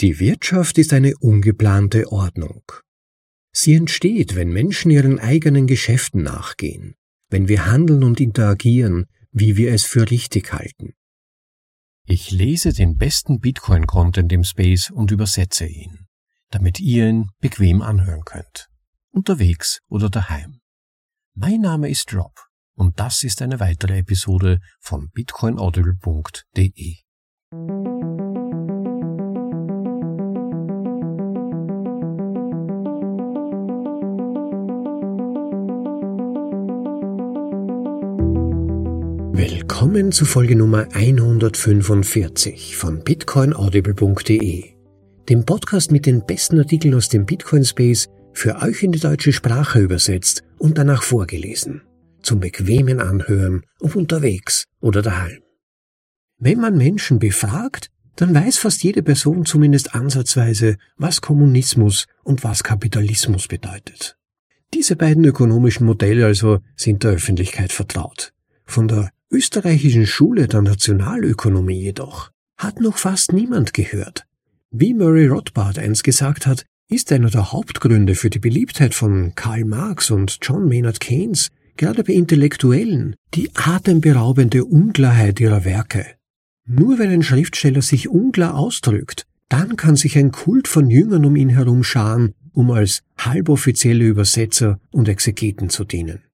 Die Wirtschaft ist eine ungeplante Ordnung. Sie entsteht, wenn Menschen ihren eigenen Geschäften nachgehen, wenn wir handeln und interagieren, wie wir es für richtig halten. Ich lese den besten Bitcoin-Content im Space und übersetze ihn, damit ihr ihn bequem anhören könnt, unterwegs oder daheim. Mein Name ist Rob und das ist eine weitere Episode von bitcoinaudible.de. Willkommen zu Folge Nummer 145 von bitcoinaudible.de, dem Podcast mit den besten Artikeln aus dem Bitcoin Space für euch in die deutsche Sprache übersetzt und danach vorgelesen, zum bequemen Anhören, ob unterwegs oder daheim. Wenn man Menschen befragt, dann weiß fast jede Person zumindest ansatzweise, was Kommunismus und was Kapitalismus bedeutet. Diese beiden ökonomischen Modelle also sind der Öffentlichkeit vertraut. Von der österreichischen Schule der Nationalökonomie jedoch hat noch fast niemand gehört. Wie Murray Rothbard einst gesagt hat, ist einer der Hauptgründe für die Beliebtheit von Karl Marx und John Maynard Keynes gerade bei Intellektuellen die atemberaubende Unklarheit ihrer Werke. Nur wenn ein Schriftsteller sich unklar ausdrückt, dann kann sich ein Kult von Jüngern um ihn herum scharen, um als halboffizielle Übersetzer und Exegeten zu dienen.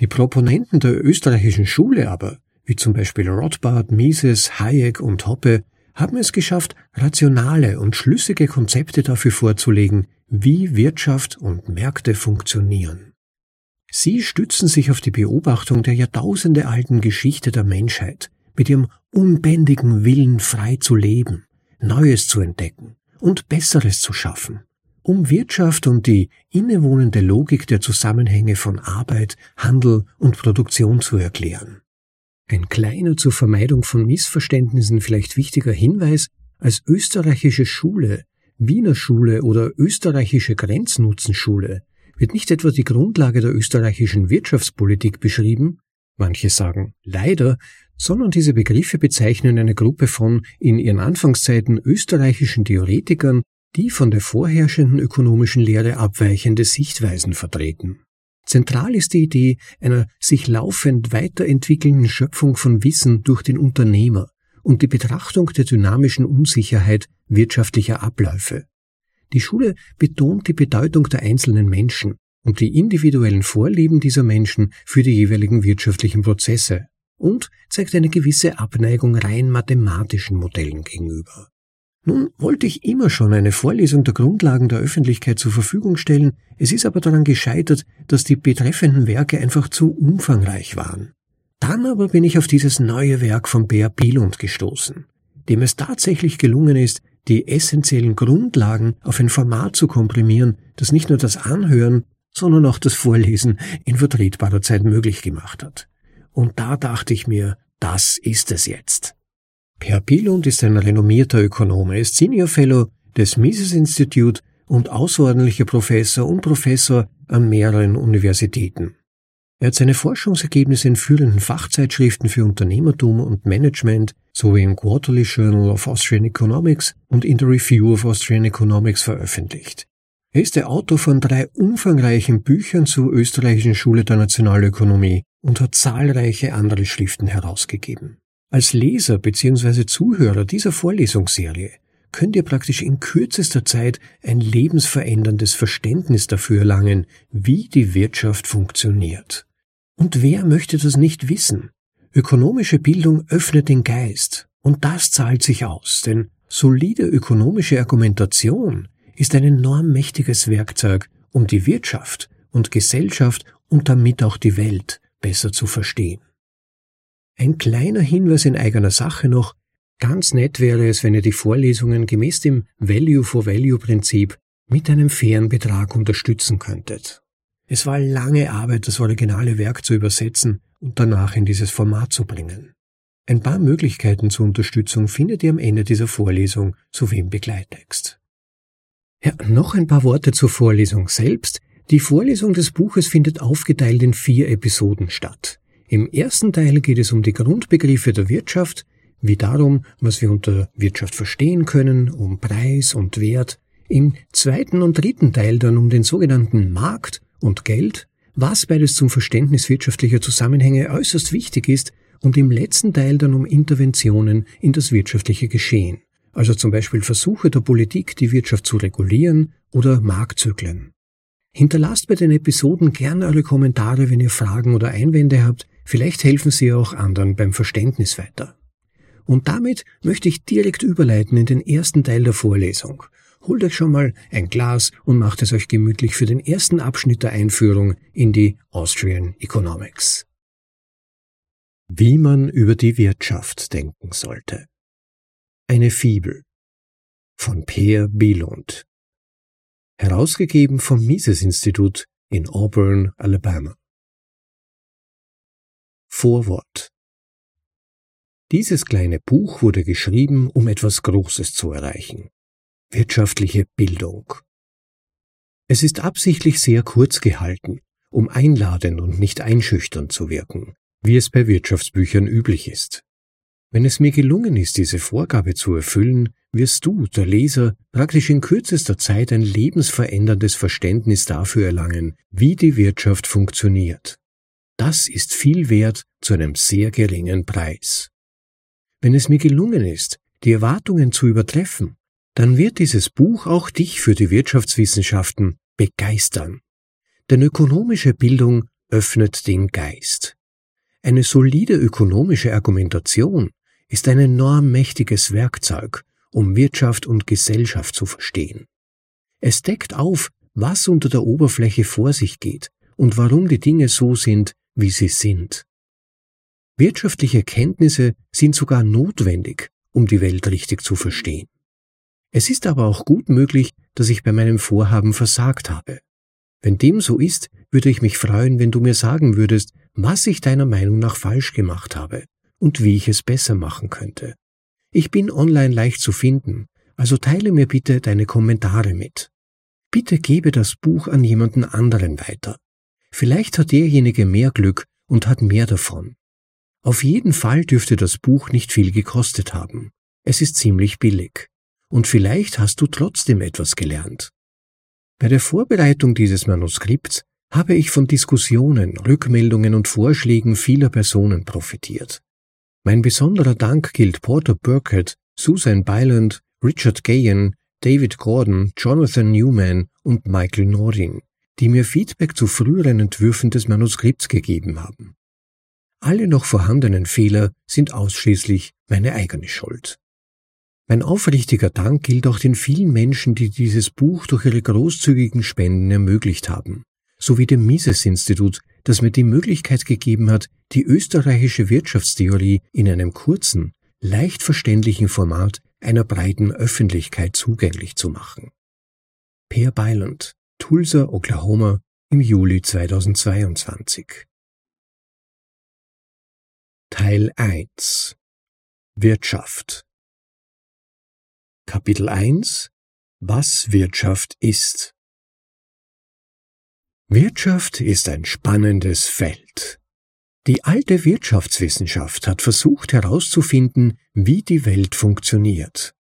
Die Proponenten der österreichischen Schule aber, wie zum Beispiel Rothbard, Mises, Hayek und Hoppe, haben es geschafft, rationale und schlüssige Konzepte dafür vorzulegen, wie Wirtschaft und Märkte funktionieren. Sie stützen sich auf die Beobachtung der jahrtausendealten Geschichte der Menschheit, mit ihrem unbändigen Willen frei zu leben, Neues zu entdecken und Besseres zu schaffen um Wirtschaft und die innewohnende Logik der Zusammenhänge von Arbeit, Handel und Produktion zu erklären. Ein kleiner zur Vermeidung von Missverständnissen vielleicht wichtiger Hinweis, als österreichische Schule, Wiener Schule oder österreichische Grenznutzenschule wird nicht etwa die Grundlage der österreichischen Wirtschaftspolitik beschrieben, manche sagen leider, sondern diese Begriffe bezeichnen eine Gruppe von in ihren Anfangszeiten österreichischen Theoretikern, die von der vorherrschenden ökonomischen Lehre abweichende Sichtweisen vertreten. Zentral ist die Idee einer sich laufend weiterentwickelnden Schöpfung von Wissen durch den Unternehmer und die Betrachtung der dynamischen Unsicherheit wirtschaftlicher Abläufe. Die Schule betont die Bedeutung der einzelnen Menschen und die individuellen Vorlieben dieser Menschen für die jeweiligen wirtschaftlichen Prozesse und zeigt eine gewisse Abneigung rein mathematischen Modellen gegenüber. Nun wollte ich immer schon eine Vorlesung der Grundlagen der Öffentlichkeit zur Verfügung stellen, es ist aber daran gescheitert, dass die betreffenden Werke einfach zu umfangreich waren. Dann aber bin ich auf dieses neue Werk von Bea Bielund gestoßen, dem es tatsächlich gelungen ist, die essentiellen Grundlagen auf ein Format zu komprimieren, das nicht nur das Anhören, sondern auch das Vorlesen in vertretbarer Zeit möglich gemacht hat. Und da dachte ich mir, das ist es jetzt. Per Pilund ist ein renommierter Ökonom. Er ist Senior Fellow des Mises Institute und außerordentlicher Professor und Professor an mehreren Universitäten. Er hat seine Forschungsergebnisse in führenden Fachzeitschriften für Unternehmertum und Management sowie im Quarterly Journal of Austrian Economics und in der Review of Austrian Economics veröffentlicht. Er ist der Autor von drei umfangreichen Büchern zur österreichischen Schule der Nationalökonomie und hat zahlreiche andere Schriften herausgegeben. Als Leser bzw. Zuhörer dieser Vorlesungsserie könnt ihr praktisch in kürzester Zeit ein lebensveränderndes Verständnis dafür erlangen, wie die Wirtschaft funktioniert. Und wer möchte das nicht wissen? Ökonomische Bildung öffnet den Geist, und das zahlt sich aus, denn solide ökonomische Argumentation ist ein enorm mächtiges Werkzeug, um die Wirtschaft und Gesellschaft und damit auch die Welt besser zu verstehen. Ein kleiner Hinweis in eigener Sache noch. Ganz nett wäre es, wenn ihr die Vorlesungen gemäß dem Value-for-Value-Prinzip mit einem fairen Betrag unterstützen könntet. Es war lange Arbeit, das originale Werk zu übersetzen und danach in dieses Format zu bringen. Ein paar Möglichkeiten zur Unterstützung findet ihr am Ende dieser Vorlesung sowie im Begleittext. Ja, noch ein paar Worte zur Vorlesung selbst. Die Vorlesung des Buches findet aufgeteilt in vier Episoden statt. Im ersten Teil geht es um die Grundbegriffe der Wirtschaft, wie darum, was wir unter Wirtschaft verstehen können, um Preis und Wert, im zweiten und dritten Teil dann um den sogenannten Markt und Geld, was beides zum Verständnis wirtschaftlicher Zusammenhänge äußerst wichtig ist, und im letzten Teil dann um Interventionen in das wirtschaftliche Geschehen, also zum Beispiel Versuche der Politik, die Wirtschaft zu regulieren oder Marktzyklen. Hinterlasst bei den Episoden gerne eure Kommentare, wenn ihr Fragen oder Einwände habt, vielleicht helfen sie auch anderen beim Verständnis weiter. Und damit möchte ich direkt überleiten in den ersten Teil der Vorlesung. Holt euch schon mal ein Glas und macht es euch gemütlich für den ersten Abschnitt der Einführung in die Austrian Economics. Wie man über die Wirtschaft denken sollte. Eine Fibel von Peer Bieland. Herausgegeben vom Mises-Institut in Auburn, Alabama. Vorwort Dieses kleine Buch wurde geschrieben, um etwas Großes zu erreichen. Wirtschaftliche Bildung. Es ist absichtlich sehr kurz gehalten, um einladend und nicht einschüchternd zu wirken wie es bei Wirtschaftsbüchern üblich ist. Wenn es mir gelungen ist, diese Vorgabe zu erfüllen, wirst du, der Leser, praktisch in kürzester Zeit ein lebensveränderndes Verständnis dafür erlangen, wie die Wirtschaft funktioniert. Das ist viel wert zu einem sehr geringen Preis. Wenn es mir gelungen ist, die Erwartungen zu übertreffen, dann wird dieses Buch auch dich für die Wirtschaftswissenschaften begeistern. Denn ökonomische Bildung öffnet den Geist. Eine solide ökonomische Argumentation ist ein enorm mächtiges Werkzeug, um Wirtschaft und Gesellschaft zu verstehen. Es deckt auf, was unter der Oberfläche vor sich geht und warum die Dinge so sind, wie sie sind. Wirtschaftliche Kenntnisse sind sogar notwendig, um die Welt richtig zu verstehen. Es ist aber auch gut möglich, dass ich bei meinem Vorhaben versagt habe. Wenn dem so ist, würde ich mich freuen, wenn du mir sagen würdest, was ich deiner Meinung nach falsch gemacht habe und wie ich es besser machen könnte. Ich bin online leicht zu finden, also teile mir bitte deine Kommentare mit. Bitte gebe das Buch an jemanden anderen weiter. Vielleicht hat derjenige mehr Glück und hat mehr davon. Auf jeden Fall dürfte das Buch nicht viel gekostet haben. Es ist ziemlich billig. Und vielleicht hast du trotzdem etwas gelernt. Bei der Vorbereitung dieses Manuskripts habe ich von Diskussionen, Rückmeldungen und Vorschlägen vieler Personen profitiert. Mein besonderer Dank gilt Porter Burkett, Susan Byland, Richard Gayen, David Gordon, Jonathan Newman und Michael Nordin, die mir Feedback zu früheren Entwürfen des Manuskripts gegeben haben. Alle noch vorhandenen Fehler sind ausschließlich meine eigene Schuld. Mein aufrichtiger Dank gilt auch den vielen Menschen, die dieses Buch durch ihre großzügigen Spenden ermöglicht haben, sowie dem Mises-Institut, das mir die Möglichkeit gegeben hat, die österreichische Wirtschaftstheorie in einem kurzen, leicht verständlichen Format einer breiten Öffentlichkeit zugänglich zu machen. Per Byland, Tulsa, Oklahoma, im Juli 2022. Teil 1 Wirtschaft Kapitel 1 Was Wirtschaft ist Wirtschaft ist ein spannendes Feld. Die alte Wirtschaftswissenschaft hat versucht herauszufinden, wie die Welt funktioniert.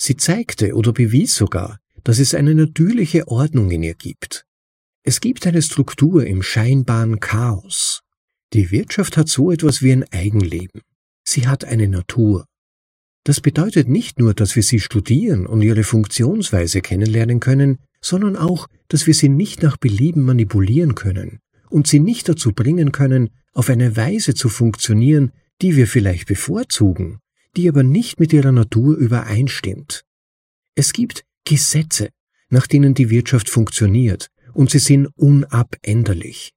Sie zeigte oder bewies sogar, dass es eine natürliche Ordnung in ihr gibt. Es gibt eine Struktur im scheinbaren Chaos. Die Wirtschaft hat so etwas wie ein Eigenleben. Sie hat eine Natur. Das bedeutet nicht nur, dass wir sie studieren und ihre Funktionsweise kennenlernen können, sondern auch, dass wir sie nicht nach Belieben manipulieren können und sie nicht dazu bringen können, auf eine Weise zu funktionieren, die wir vielleicht bevorzugen, die aber nicht mit ihrer Natur übereinstimmt. Es gibt Gesetze, nach denen die Wirtschaft funktioniert, und sie sind unabänderlich.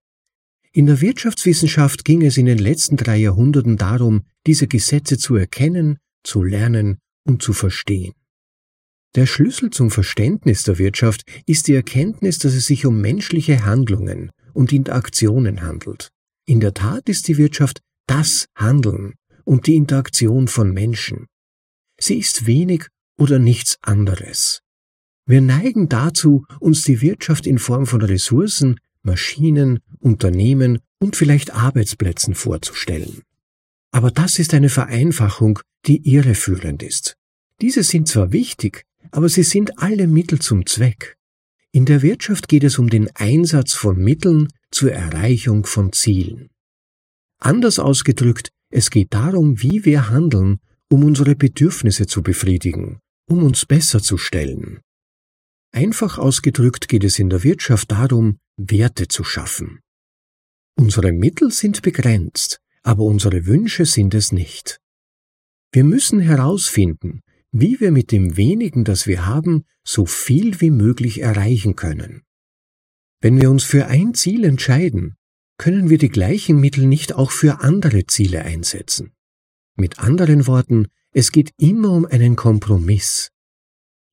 In der Wirtschaftswissenschaft ging es in den letzten drei Jahrhunderten darum, diese Gesetze zu erkennen zu lernen und zu verstehen. Der Schlüssel zum Verständnis der Wirtschaft ist die Erkenntnis, dass es sich um menschliche Handlungen und Interaktionen handelt. In der Tat ist die Wirtschaft das Handeln und die Interaktion von Menschen. Sie ist wenig oder nichts anderes. Wir neigen dazu, uns die Wirtschaft in Form von Ressourcen, Maschinen, Unternehmen und vielleicht Arbeitsplätzen vorzustellen. Aber das ist eine Vereinfachung, die irreführend ist. Diese sind zwar wichtig, aber sie sind alle Mittel zum Zweck. In der Wirtschaft geht es um den Einsatz von Mitteln zur Erreichung von Zielen. Anders ausgedrückt, es geht darum, wie wir handeln, um unsere Bedürfnisse zu befriedigen, um uns besser zu stellen. Einfach ausgedrückt geht es in der Wirtschaft darum, Werte zu schaffen. Unsere Mittel sind begrenzt, aber unsere Wünsche sind es nicht. Wir müssen herausfinden, wie wir mit dem wenigen, das wir haben, so viel wie möglich erreichen können. Wenn wir uns für ein Ziel entscheiden, können wir die gleichen Mittel nicht auch für andere Ziele einsetzen. Mit anderen Worten, es geht immer um einen Kompromiss.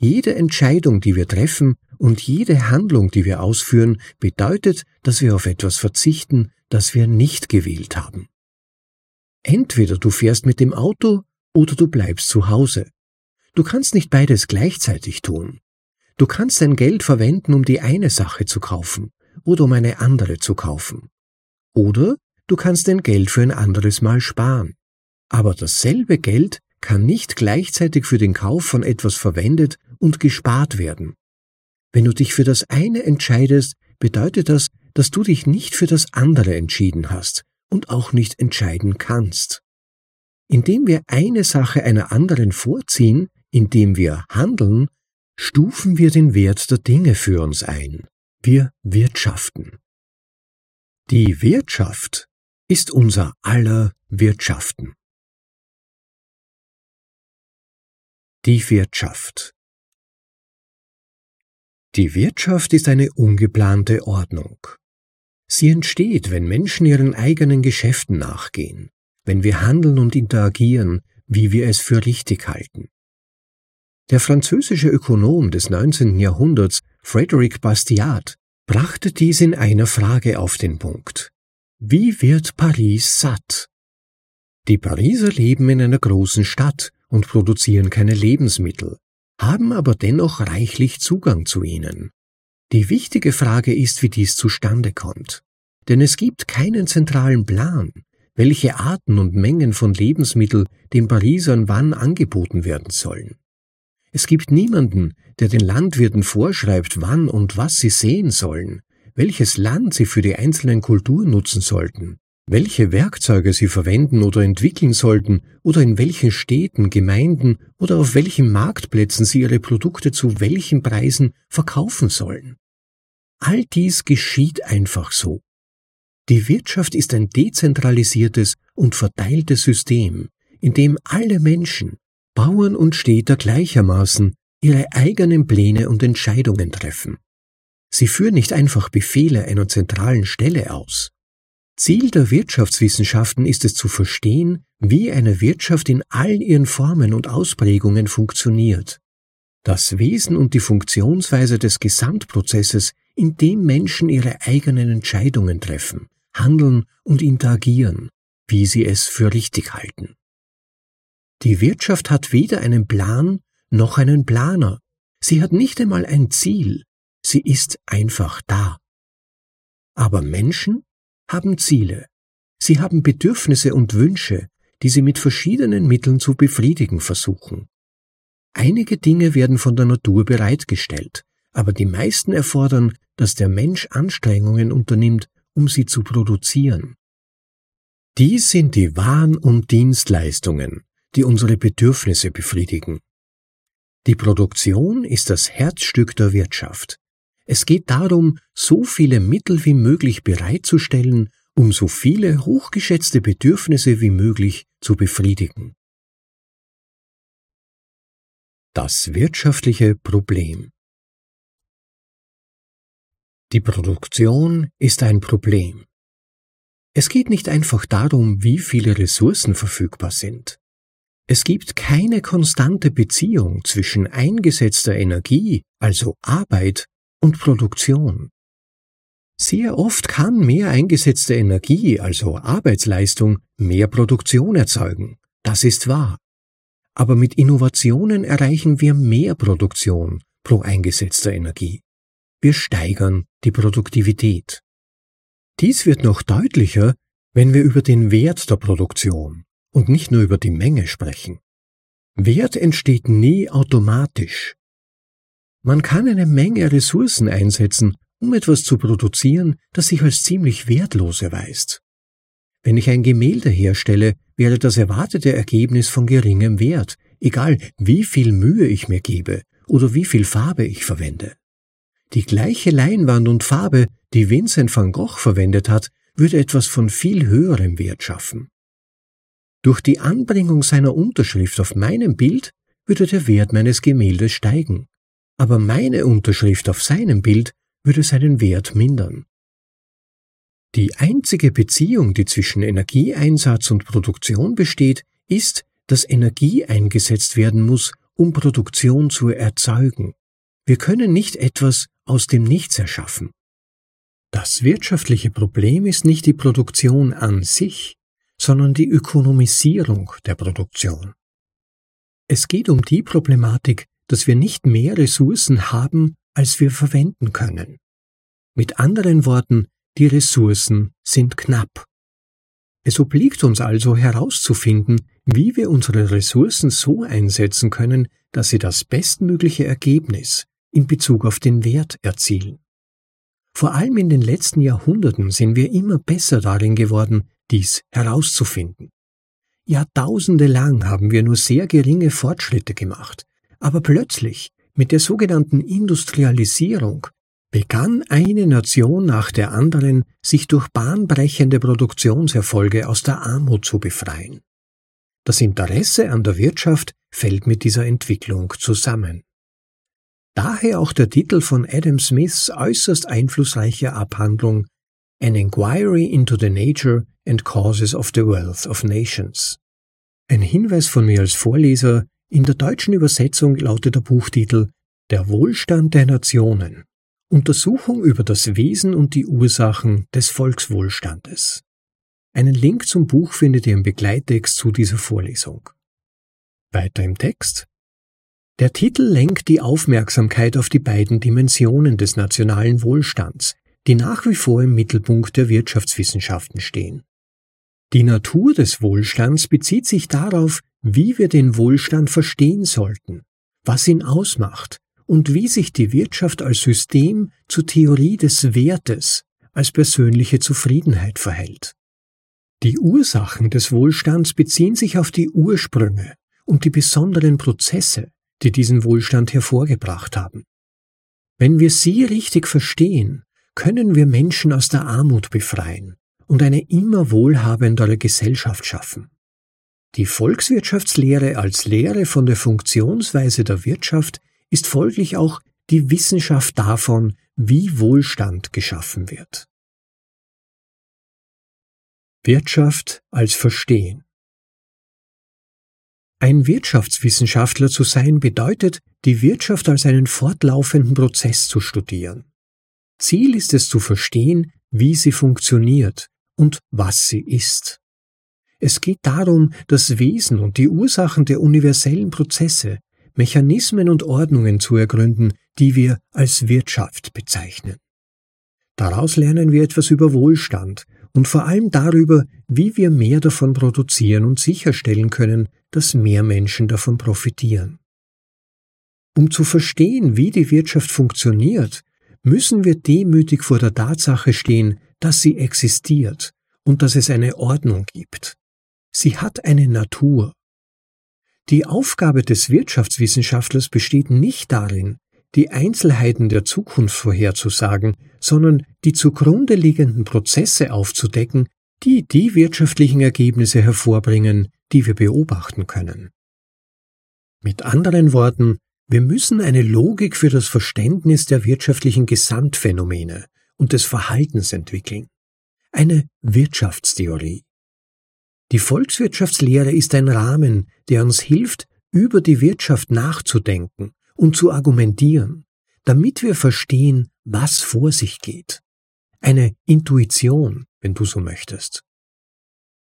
Jede Entscheidung, die wir treffen und jede Handlung, die wir ausführen, bedeutet, dass wir auf etwas verzichten, das wir nicht gewählt haben. Entweder du fährst mit dem Auto oder du bleibst zu Hause. Du kannst nicht beides gleichzeitig tun. Du kannst dein Geld verwenden, um die eine Sache zu kaufen oder um eine andere zu kaufen. Oder du kannst dein Geld für ein anderes Mal sparen. Aber dasselbe Geld kann nicht gleichzeitig für den Kauf von etwas verwendet und gespart werden. Wenn du dich für das eine entscheidest, bedeutet das, dass du dich nicht für das andere entschieden hast und auch nicht entscheiden kannst. Indem wir eine Sache einer anderen vorziehen, indem wir handeln, stufen wir den Wert der Dinge für uns ein. Wir wirtschaften. Die Wirtschaft ist unser aller Wirtschaften. Die Wirtschaft Die Wirtschaft ist eine ungeplante Ordnung. Sie entsteht, wenn Menschen ihren eigenen Geschäften nachgehen, wenn wir handeln und interagieren, wie wir es für richtig halten. Der französische Ökonom des 19. Jahrhunderts, Frédéric Bastiat, brachte dies in einer Frage auf den Punkt. Wie wird Paris satt? Die Pariser leben in einer großen Stadt und produzieren keine Lebensmittel, haben aber dennoch reichlich Zugang zu ihnen. Die wichtige Frage ist, wie dies zustande kommt. Denn es gibt keinen zentralen Plan, welche Arten und Mengen von Lebensmittel den Parisern wann angeboten werden sollen. Es gibt niemanden, der den Landwirten vorschreibt, wann und was sie sehen sollen, welches Land sie für die einzelnen Kulturen nutzen sollten, welche Werkzeuge sie verwenden oder entwickeln sollten oder in welchen Städten, Gemeinden oder auf welchen Marktplätzen sie ihre Produkte zu welchen Preisen verkaufen sollen. All dies geschieht einfach so. Die Wirtschaft ist ein dezentralisiertes und verteiltes System, in dem alle Menschen, Bauern und Städter gleichermaßen, ihre eigenen Pläne und Entscheidungen treffen. Sie führen nicht einfach Befehle einer zentralen Stelle aus. Ziel der Wirtschaftswissenschaften ist es zu verstehen, wie eine Wirtschaft in all ihren Formen und Ausprägungen funktioniert. Das Wesen und die Funktionsweise des Gesamtprozesses in dem Menschen ihre eigenen Entscheidungen treffen, handeln und interagieren, wie sie es für richtig halten. Die Wirtschaft hat weder einen Plan noch einen Planer. Sie hat nicht einmal ein Ziel. Sie ist einfach da. Aber Menschen haben Ziele. Sie haben Bedürfnisse und Wünsche, die sie mit verschiedenen Mitteln zu befriedigen versuchen. Einige Dinge werden von der Natur bereitgestellt, aber die meisten erfordern, dass der Mensch Anstrengungen unternimmt, um sie zu produzieren. Dies sind die Waren und Dienstleistungen, die unsere Bedürfnisse befriedigen. Die Produktion ist das Herzstück der Wirtschaft. Es geht darum, so viele Mittel wie möglich bereitzustellen, um so viele hochgeschätzte Bedürfnisse wie möglich zu befriedigen. Das wirtschaftliche Problem die Produktion ist ein Problem. Es geht nicht einfach darum, wie viele Ressourcen verfügbar sind. Es gibt keine konstante Beziehung zwischen eingesetzter Energie, also Arbeit, und Produktion. Sehr oft kann mehr eingesetzte Energie, also Arbeitsleistung, mehr Produktion erzeugen. Das ist wahr. Aber mit Innovationen erreichen wir mehr Produktion pro eingesetzter Energie. Wir steigern die Produktivität. Dies wird noch deutlicher, wenn wir über den Wert der Produktion, und nicht nur über die Menge sprechen. Wert entsteht nie automatisch. Man kann eine Menge Ressourcen einsetzen, um etwas zu produzieren, das sich als ziemlich wertlos erweist. Wenn ich ein Gemälde herstelle, wäre das erwartete Ergebnis von geringem Wert, egal wie viel Mühe ich mir gebe oder wie viel Farbe ich verwende. Die gleiche Leinwand und Farbe, die Vincent van Gogh verwendet hat, würde etwas von viel höherem Wert schaffen. Durch die Anbringung seiner Unterschrift auf meinem Bild würde der Wert meines Gemäldes steigen, aber meine Unterschrift auf seinem Bild würde seinen Wert mindern. Die einzige Beziehung, die zwischen Energieeinsatz und Produktion besteht, ist, dass Energie eingesetzt werden muss, um Produktion zu erzeugen. Wir können nicht etwas aus dem Nichts erschaffen. Das wirtschaftliche Problem ist nicht die Produktion an sich, sondern die Ökonomisierung der Produktion. Es geht um die Problematik, dass wir nicht mehr Ressourcen haben, als wir verwenden können. Mit anderen Worten, die Ressourcen sind knapp. Es obliegt uns also herauszufinden, wie wir unsere Ressourcen so einsetzen können, dass sie das bestmögliche Ergebnis in Bezug auf den Wert erzielen. Vor allem in den letzten Jahrhunderten sind wir immer besser darin geworden, dies herauszufinden. Jahrtausende lang haben wir nur sehr geringe Fortschritte gemacht, aber plötzlich, mit der sogenannten Industrialisierung, begann eine Nation nach der anderen, sich durch bahnbrechende Produktionserfolge aus der Armut zu befreien. Das Interesse an der Wirtschaft fällt mit dieser Entwicklung zusammen. Daher auch der Titel von Adam Smiths äußerst einflussreicher Abhandlung An Inquiry into the Nature and Causes of the Wealth of Nations. Ein Hinweis von mir als Vorleser, in der deutschen Übersetzung lautet der Buchtitel Der Wohlstand der Nationen Untersuchung über das Wesen und die Ursachen des Volkswohlstandes. Einen Link zum Buch findet ihr im Begleittext zu dieser Vorlesung. Weiter im Text. Der Titel lenkt die Aufmerksamkeit auf die beiden Dimensionen des nationalen Wohlstands, die nach wie vor im Mittelpunkt der Wirtschaftswissenschaften stehen. Die Natur des Wohlstands bezieht sich darauf, wie wir den Wohlstand verstehen sollten, was ihn ausmacht und wie sich die Wirtschaft als System zur Theorie des Wertes, als persönliche Zufriedenheit verhält. Die Ursachen des Wohlstands beziehen sich auf die Ursprünge und die besonderen Prozesse, die diesen Wohlstand hervorgebracht haben. Wenn wir sie richtig verstehen, können wir Menschen aus der Armut befreien und eine immer wohlhabendere Gesellschaft schaffen. Die Volkswirtschaftslehre als Lehre von der Funktionsweise der Wirtschaft ist folglich auch die Wissenschaft davon, wie Wohlstand geschaffen wird. Wirtschaft als Verstehen Ein Wirtschaftswissenschaftler zu sein bedeutet, die Wirtschaft als einen fortlaufenden Prozess zu studieren. Ziel ist es zu verstehen, wie sie funktioniert und was sie ist. Es geht darum, das Wesen und die Ursachen der universellen Prozesse, Mechanismen und Ordnungen zu ergründen, die wir als Wirtschaft bezeichnen. Daraus lernen wir etwas über Wohlstand und vor allem darüber, wie wir mehr davon produzieren und sicherstellen können, dass mehr Menschen davon profitieren. Um zu verstehen, wie die Wirtschaft funktioniert, müssen wir demütig vor der Tatsache stehen, dass sie existiert und dass es eine Ordnung gibt. Sie hat eine Natur die Aufgabe des Wirtschaftswissenschaftlers besteht nicht darin, die Einzelheiten der Zukunft vorherzusagen, sondern die zugrunde liegenden Prozesse aufzudecken, die die wirtschaftlichen Ergebnisse hervorbringen, die wir beobachten können. Mit anderen Worten, wir müssen eine Logik für das Verständnis der wirtschaftlichen Gesamtphänomene und des Verhaltens entwickeln. Eine Wirtschaftstheorie. Die Volkswirtschaftslehre ist ein Rahmen, der uns hilft, über die Wirtschaft nachzudenken und zu argumentieren, damit wir verstehen, was vor sich geht. Eine Intuition, wenn du so möchtest.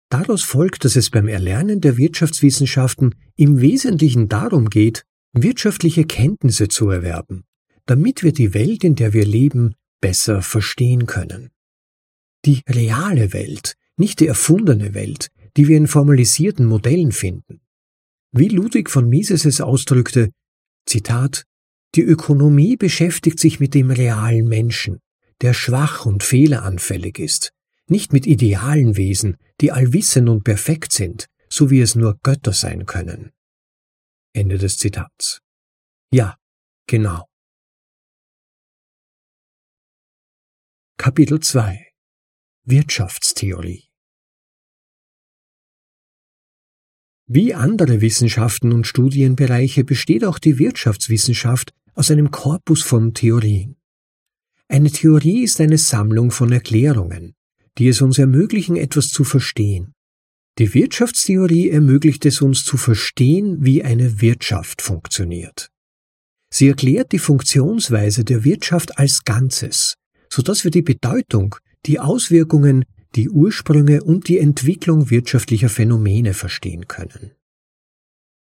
Daraus folgt, dass es beim Erlernen der Wirtschaftswissenschaften im Wesentlichen darum geht, wirtschaftliche Kenntnisse zu erwerben, damit wir die Welt, in der wir leben, besser verstehen können. Die reale Welt, nicht die erfundene Welt, die wir in formalisierten Modellen finden. Wie Ludwig von Mises es ausdrückte, Zitat, die Ökonomie beschäftigt sich mit dem realen Menschen, der schwach und fehleranfällig ist, nicht mit idealen Wesen, die allwissend und perfekt sind, so wie es nur Götter sein können. Ende des Zitats. Ja, genau. Kapitel 2 Wirtschaftstheorie Wie andere Wissenschaften und Studienbereiche besteht auch die Wirtschaftswissenschaft aus einem Korpus von Theorien. Eine Theorie ist eine Sammlung von Erklärungen, die es uns ermöglichen, etwas zu verstehen. Die Wirtschaftstheorie ermöglicht es uns zu verstehen, wie eine Wirtschaft funktioniert. Sie erklärt die Funktionsweise der Wirtschaft als Ganzes, so dass wir die Bedeutung, die Auswirkungen, die Ursprünge und die Entwicklung wirtschaftlicher Phänomene verstehen können.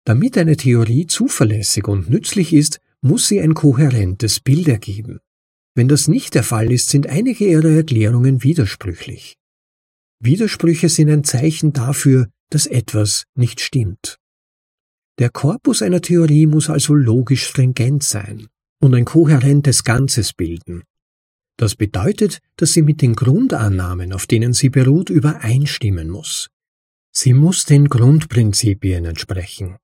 Damit eine Theorie zuverlässig und nützlich ist, muss sie ein kohärentes Bild ergeben. Wenn das nicht der Fall ist, sind einige ihrer Erklärungen widersprüchlich. Widersprüche sind ein Zeichen dafür, dass etwas nicht stimmt. Der Korpus einer Theorie muss also logisch stringent sein und ein kohärentes Ganzes bilden. Das bedeutet, dass sie mit den Grundannahmen, auf denen sie beruht, übereinstimmen muss. Sie muss den Grundprinzipien entsprechen.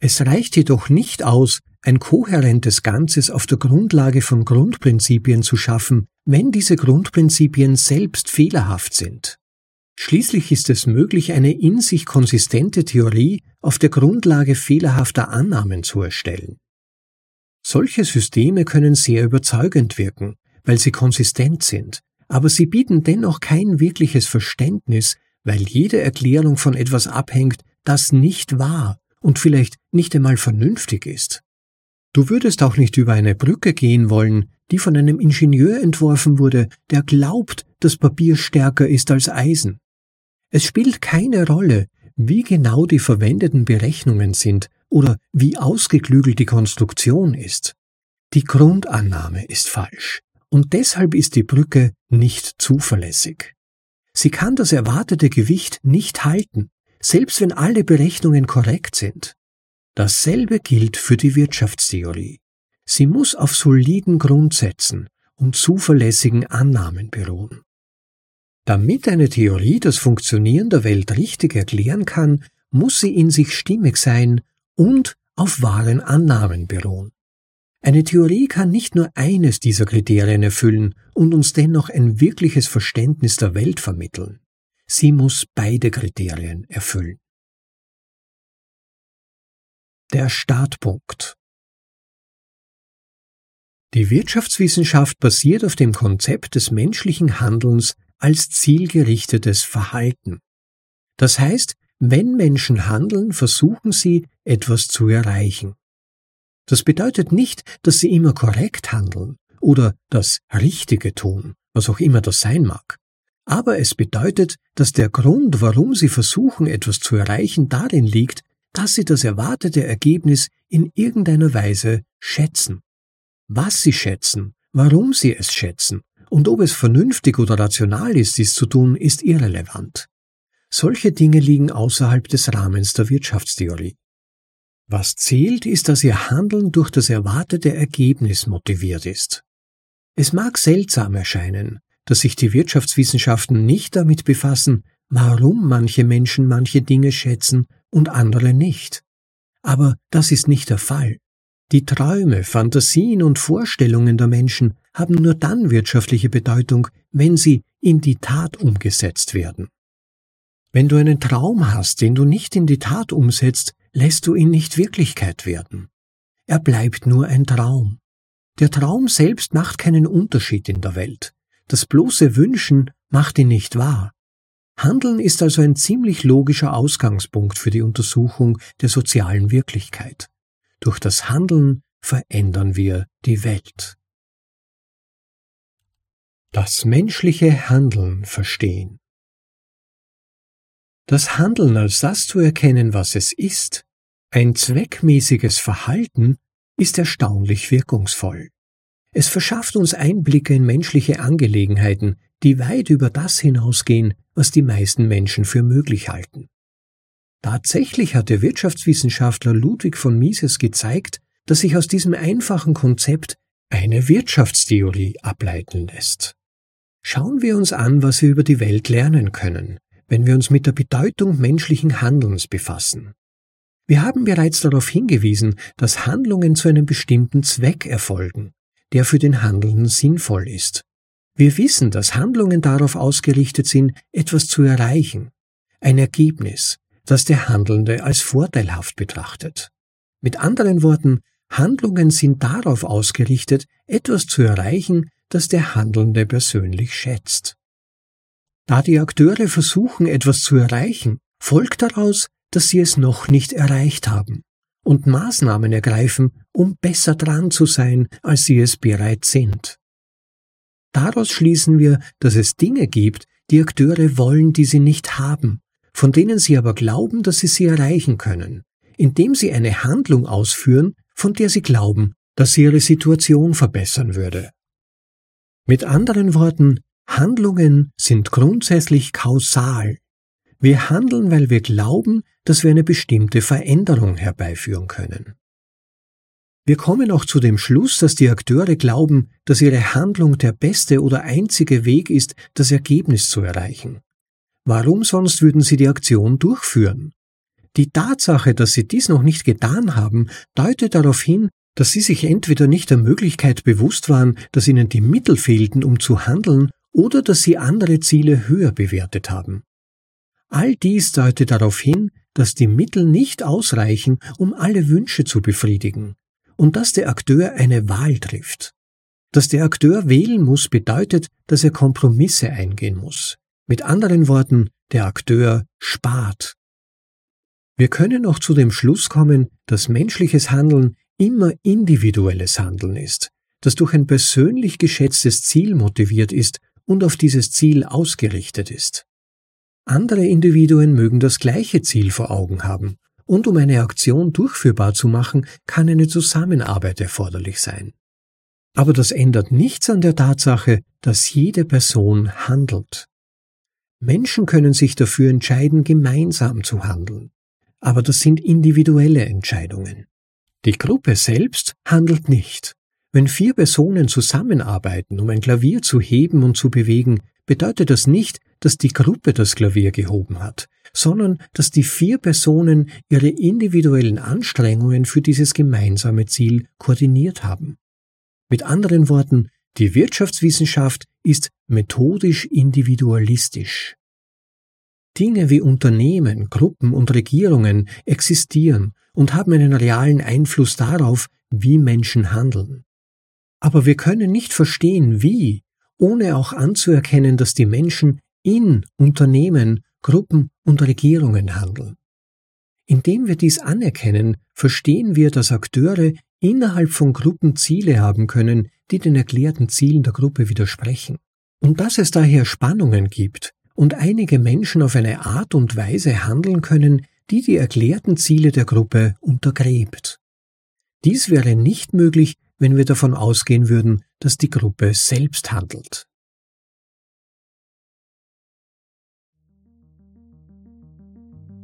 Es reicht jedoch nicht aus, ein kohärentes Ganzes auf der Grundlage von Grundprinzipien zu schaffen, wenn diese Grundprinzipien selbst fehlerhaft sind. Schließlich ist es möglich, eine in sich konsistente Theorie auf der Grundlage fehlerhafter Annahmen zu erstellen. Solche Systeme können sehr überzeugend wirken, weil sie konsistent sind, aber sie bieten dennoch kein wirkliches Verständnis, weil jede Erklärung von etwas abhängt, das nicht wahr und vielleicht nicht einmal vernünftig ist. Du würdest auch nicht über eine Brücke gehen wollen, die von einem Ingenieur entworfen wurde, der glaubt, dass Papier stärker ist als Eisen. Es spielt keine Rolle, wie genau die verwendeten Berechnungen sind oder wie ausgeklügelt die Konstruktion ist. Die Grundannahme ist falsch und deshalb ist die Brücke nicht zuverlässig. Sie kann das erwartete Gewicht nicht halten, selbst wenn alle Berechnungen korrekt sind. Dasselbe gilt für die Wirtschaftstheorie. Sie muss auf soliden Grundsätzen und zuverlässigen Annahmen beruhen. Damit eine Theorie das Funktionieren der Welt richtig erklären kann, muss sie in sich stimmig sein und auf wahren Annahmen beruhen. Eine Theorie kann nicht nur eines dieser Kriterien erfüllen und uns dennoch ein wirkliches Verständnis der Welt vermitteln. Sie muss beide Kriterien erfüllen. Der Startpunkt Die Wirtschaftswissenschaft basiert auf dem Konzept des menschlichen Handelns als zielgerichtetes Verhalten. Das heißt, wenn Menschen handeln, versuchen sie, etwas zu erreichen. Das bedeutet nicht, dass sie immer korrekt handeln oder das Richtige tun, was auch immer das sein mag. Aber es bedeutet, dass der Grund, warum sie versuchen, etwas zu erreichen, darin liegt, dass sie das erwartete Ergebnis in irgendeiner Weise schätzen. Was sie schätzen, warum sie es schätzen und ob es vernünftig oder rational ist, dies zu tun, ist irrelevant. Solche Dinge liegen außerhalb des Rahmens der Wirtschaftstheorie. Was zählt, ist, dass ihr Handeln durch das erwartete Ergebnis motiviert ist. Es mag seltsam erscheinen, dass sich die Wirtschaftswissenschaften nicht damit befassen, warum manche Menschen manche Dinge schätzen und andere nicht. Aber das ist nicht der Fall. Die Träume, Fantasien und Vorstellungen der Menschen haben nur dann wirtschaftliche Bedeutung, wenn sie in die Tat umgesetzt werden. Wenn du einen Traum hast, den du nicht in die Tat umsetzt, lässt du ihn nicht Wirklichkeit werden. Er bleibt nur ein Traum. Der Traum selbst macht keinen Unterschied in der Welt. Das bloße Wünschen macht ihn nicht wahr. Handeln ist also ein ziemlich logischer Ausgangspunkt für die Untersuchung der sozialen Wirklichkeit. Durch das Handeln verändern wir die Welt. Das menschliche Handeln verstehen. Das Handeln als das zu erkennen, was es ist, ein zweckmäßiges Verhalten, ist erstaunlich wirkungsvoll. Es verschafft uns Einblicke in menschliche Angelegenheiten, die weit über das hinausgehen, was die meisten Menschen für möglich halten. Tatsächlich hat der Wirtschaftswissenschaftler Ludwig von Mises gezeigt, dass sich aus diesem einfachen Konzept eine Wirtschaftstheorie ableiten lässt. Schauen wir uns an, was wir über die Welt lernen können, wenn wir uns mit der Bedeutung menschlichen Handelns befassen. Wir haben bereits darauf hingewiesen, dass Handlungen zu einem bestimmten Zweck erfolgen, der für den Handelnden sinnvoll ist. Wir wissen, dass Handlungen darauf ausgerichtet sind, etwas zu erreichen, ein Ergebnis, das der Handelnde als vorteilhaft betrachtet. Mit anderen Worten, Handlungen sind darauf ausgerichtet, etwas zu erreichen, das der Handelnde persönlich schätzt. Da die Akteure versuchen, etwas zu erreichen, folgt daraus, dass sie es noch nicht erreicht haben und Maßnahmen ergreifen, um besser dran zu sein, als sie es bereits sind. Daraus schließen wir, dass es Dinge gibt, die Akteure wollen, die sie nicht haben, von denen sie aber glauben, dass sie sie erreichen können, indem sie eine Handlung ausführen, von der sie glauben, dass sie ihre Situation verbessern würde. Mit anderen Worten, Handlungen sind grundsätzlich kausal. Wir handeln, weil wir glauben, dass wir eine bestimmte Veränderung herbeiführen können. Wir kommen auch zu dem Schluss, dass die Akteure glauben, dass ihre Handlung der beste oder einzige Weg ist, das Ergebnis zu erreichen. Warum sonst würden sie die Aktion durchführen? Die Tatsache, dass sie dies noch nicht getan haben, deutet darauf hin, dass sie sich entweder nicht der Möglichkeit bewusst waren, dass ihnen die Mittel fehlten, um zu handeln, oder dass sie andere Ziele höher bewertet haben. All dies deutet darauf hin, dass die Mittel nicht ausreichen, um alle Wünsche zu befriedigen, und dass der Akteur eine Wahl trifft. Dass der Akteur wählen muss, bedeutet, dass er Kompromisse eingehen muss. Mit anderen Worten, der Akteur spart. Wir können noch zu dem Schluss kommen, dass menschliches Handeln immer individuelles Handeln ist, das durch ein persönlich geschätztes Ziel motiviert ist und auf dieses Ziel ausgerichtet ist. Andere Individuen mögen das gleiche Ziel vor Augen haben, und um eine Aktion durchführbar zu machen, kann eine Zusammenarbeit erforderlich sein. Aber das ändert nichts an der Tatsache, dass jede Person handelt. Menschen können sich dafür entscheiden, gemeinsam zu handeln aber das sind individuelle Entscheidungen. Die Gruppe selbst handelt nicht. Wenn vier Personen zusammenarbeiten, um ein Klavier zu heben und zu bewegen, bedeutet das nicht, dass die Gruppe das Klavier gehoben hat, sondern dass die vier Personen ihre individuellen Anstrengungen für dieses gemeinsame Ziel koordiniert haben. Mit anderen Worten, die Wirtschaftswissenschaft ist methodisch individualistisch. Dinge wie Unternehmen, Gruppen und Regierungen existieren und haben einen realen Einfluss darauf, wie Menschen handeln. Aber wir können nicht verstehen, wie, ohne auch anzuerkennen, dass die Menschen in Unternehmen, Gruppen und Regierungen handeln. Indem wir dies anerkennen, verstehen wir, dass Akteure innerhalb von Gruppen Ziele haben können, die den erklärten Zielen der Gruppe widersprechen. Und dass es daher Spannungen gibt, und einige Menschen auf eine Art und Weise handeln können, die die erklärten Ziele der Gruppe untergräbt. Dies wäre nicht möglich, wenn wir davon ausgehen würden, dass die Gruppe selbst handelt.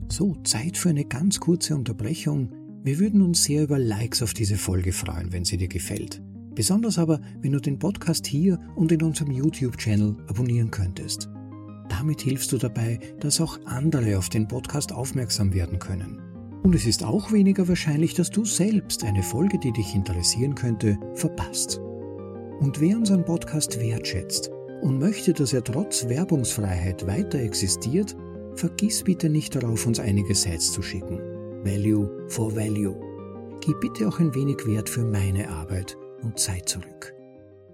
So, Zeit für eine ganz kurze Unterbrechung. Wir würden uns sehr über Likes auf diese Folge freuen, wenn sie dir gefällt. Besonders aber, wenn du den Podcast hier und in unserem YouTube-Channel abonnieren könntest. Damit hilfst du dabei, dass auch andere auf den Podcast aufmerksam werden können. Und es ist auch weniger wahrscheinlich, dass du selbst eine Folge, die dich interessieren könnte, verpasst. Und wer unseren Podcast wertschätzt und möchte, dass er trotz Werbungsfreiheit weiter existiert, vergiss bitte nicht darauf, uns einige Sites zu schicken. Value for Value. Gib bitte auch ein wenig Wert für meine Arbeit und Zeit zurück.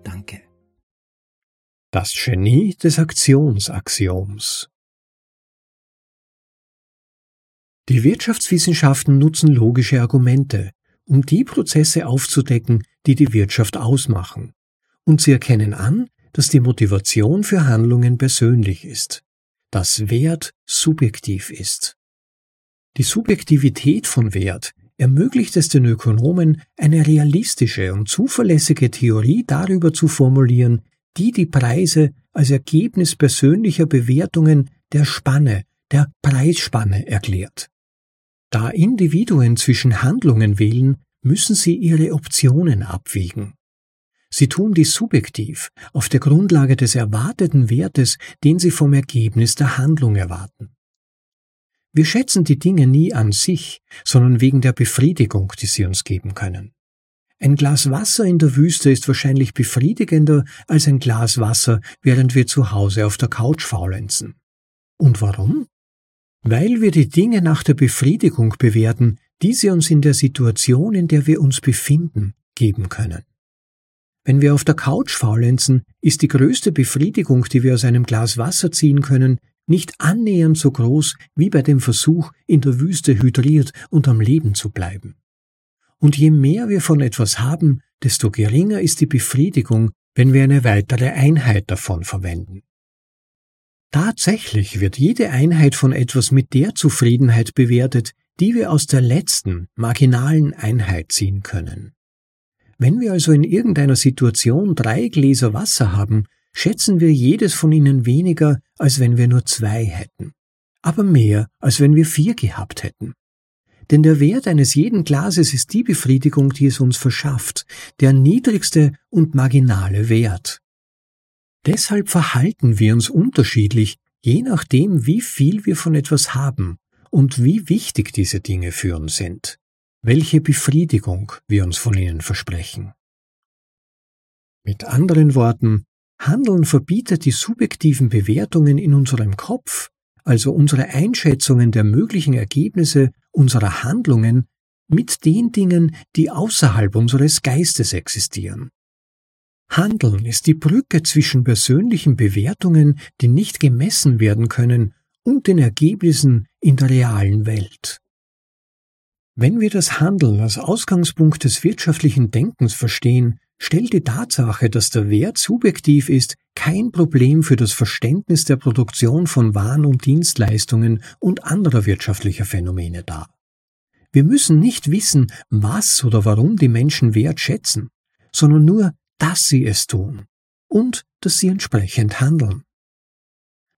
Danke. Das Genie des Aktionsaxioms. Die Wirtschaftswissenschaften nutzen logische Argumente, um die Prozesse aufzudecken, die die Wirtschaft ausmachen, und sie erkennen an, dass die Motivation für Handlungen persönlich ist, dass Wert subjektiv ist. Die Subjektivität von Wert ermöglicht es den Ökonomen, eine realistische und zuverlässige Theorie darüber zu formulieren, die die Preise als Ergebnis persönlicher Bewertungen der Spanne, der Preisspanne erklärt. Da Individuen zwischen Handlungen wählen, müssen sie ihre Optionen abwägen. Sie tun dies subjektiv, auf der Grundlage des erwarteten Wertes, den sie vom Ergebnis der Handlung erwarten. Wir schätzen die Dinge nie an sich, sondern wegen der Befriedigung, die sie uns geben können. Ein Glas Wasser in der Wüste ist wahrscheinlich befriedigender als ein Glas Wasser, während wir zu Hause auf der Couch faulenzen. Und warum? Weil wir die Dinge nach der Befriedigung bewerten, die sie uns in der Situation, in der wir uns befinden, geben können. Wenn wir auf der Couch faulenzen, ist die größte Befriedigung, die wir aus einem Glas Wasser ziehen können, nicht annähernd so groß wie bei dem Versuch, in der Wüste hydriert und am Leben zu bleiben. Und je mehr wir von etwas haben, desto geringer ist die Befriedigung, wenn wir eine weitere Einheit davon verwenden. Tatsächlich wird jede Einheit von etwas mit der Zufriedenheit bewertet, die wir aus der letzten, marginalen Einheit ziehen können. Wenn wir also in irgendeiner Situation drei Gläser Wasser haben, schätzen wir jedes von ihnen weniger, als wenn wir nur zwei hätten, aber mehr, als wenn wir vier gehabt hätten. Denn der Wert eines jeden Glases ist die Befriedigung, die es uns verschafft, der niedrigste und marginale Wert. Deshalb verhalten wir uns unterschiedlich, je nachdem, wie viel wir von etwas haben und wie wichtig diese Dinge für uns sind welche Befriedigung wir uns von ihnen versprechen. Mit anderen Worten, Handeln verbietet die subjektiven Bewertungen in unserem Kopf, also unsere Einschätzungen der möglichen Ergebnisse unserer Handlungen, mit den Dingen, die außerhalb unseres Geistes existieren. Handeln ist die Brücke zwischen persönlichen Bewertungen, die nicht gemessen werden können, und den Ergebnissen in der realen Welt. Wenn wir das Handeln als Ausgangspunkt des wirtschaftlichen Denkens verstehen, stellt die Tatsache, dass der Wert subjektiv ist, kein Problem für das Verständnis der Produktion von Waren und Dienstleistungen und anderer wirtschaftlicher Phänomene dar. Wir müssen nicht wissen, was oder warum die Menschen Wert schätzen, sondern nur, dass sie es tun und dass sie entsprechend handeln.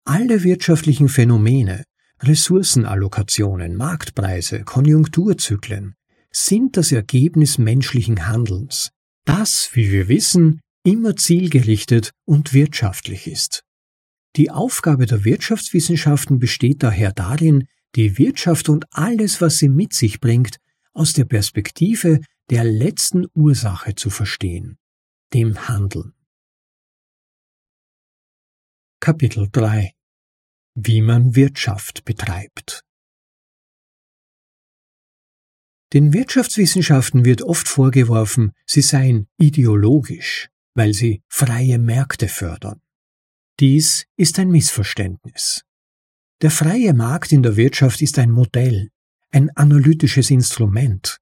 Alle wirtschaftlichen Phänomene, Ressourcenallokationen, Marktpreise, Konjunkturzyklen sind das Ergebnis menschlichen Handelns, das, wie wir wissen, immer zielgerichtet und wirtschaftlich ist. Die Aufgabe der Wirtschaftswissenschaften besteht daher darin, die Wirtschaft und alles, was sie mit sich bringt, aus der Perspektive der letzten Ursache zu verstehen, dem Handeln. Kapitel 3 wie man Wirtschaft betreibt. Den Wirtschaftswissenschaften wird oft vorgeworfen, sie seien ideologisch, weil sie freie Märkte fördern. Dies ist ein Missverständnis. Der freie Markt in der Wirtschaft ist ein Modell, ein analytisches Instrument.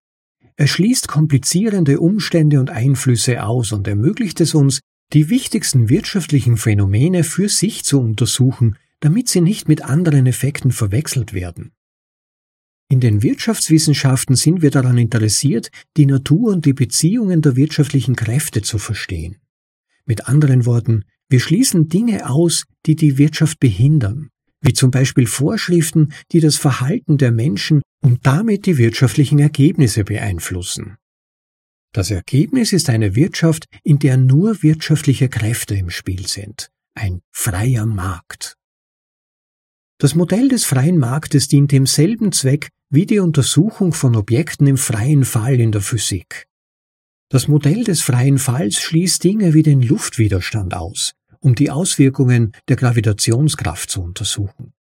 Er schließt komplizierende Umstände und Einflüsse aus und ermöglicht es uns, die wichtigsten wirtschaftlichen Phänomene für sich zu untersuchen, damit sie nicht mit anderen Effekten verwechselt werden. In den Wirtschaftswissenschaften sind wir daran interessiert, die Natur und die Beziehungen der wirtschaftlichen Kräfte zu verstehen. Mit anderen Worten, wir schließen Dinge aus, die die Wirtschaft behindern, wie zum Beispiel Vorschriften, die das Verhalten der Menschen und damit die wirtschaftlichen Ergebnisse beeinflussen. Das Ergebnis ist eine Wirtschaft, in der nur wirtschaftliche Kräfte im Spiel sind, ein freier Markt. Das Modell des freien Marktes dient demselben Zweck wie die Untersuchung von Objekten im freien Fall in der Physik. Das Modell des freien Falls schließt Dinge wie den Luftwiderstand aus, um die Auswirkungen der Gravitationskraft zu untersuchen.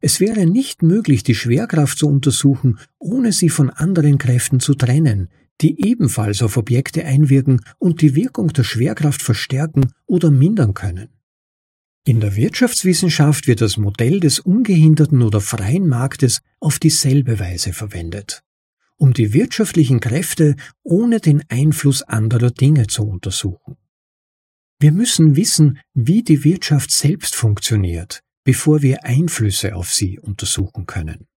Es wäre nicht möglich, die Schwerkraft zu untersuchen, ohne sie von anderen Kräften zu trennen, die ebenfalls auf Objekte einwirken und die Wirkung der Schwerkraft verstärken oder mindern können. In der Wirtschaftswissenschaft wird das Modell des ungehinderten oder freien Marktes auf dieselbe Weise verwendet, um die wirtschaftlichen Kräfte ohne den Einfluss anderer Dinge zu untersuchen. Wir müssen wissen, wie die Wirtschaft selbst funktioniert, bevor wir Einflüsse auf sie untersuchen können.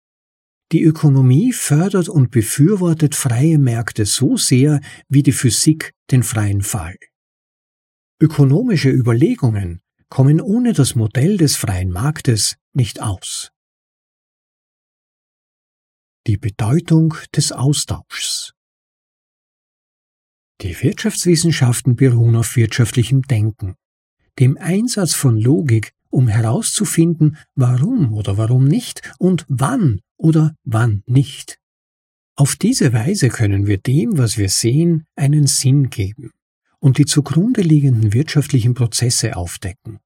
Die Ökonomie fördert und befürwortet freie Märkte so sehr wie die Physik den freien Fall. Ökonomische Überlegungen kommen ohne das Modell des freien Marktes nicht aus. Die Bedeutung des Austauschs Die Wirtschaftswissenschaften beruhen auf wirtschaftlichem Denken, dem Einsatz von Logik, um herauszufinden, warum oder warum nicht und wann oder wann nicht. Auf diese Weise können wir dem, was wir sehen, einen Sinn geben und die zugrunde liegenden wirtschaftlichen Prozesse aufdecken.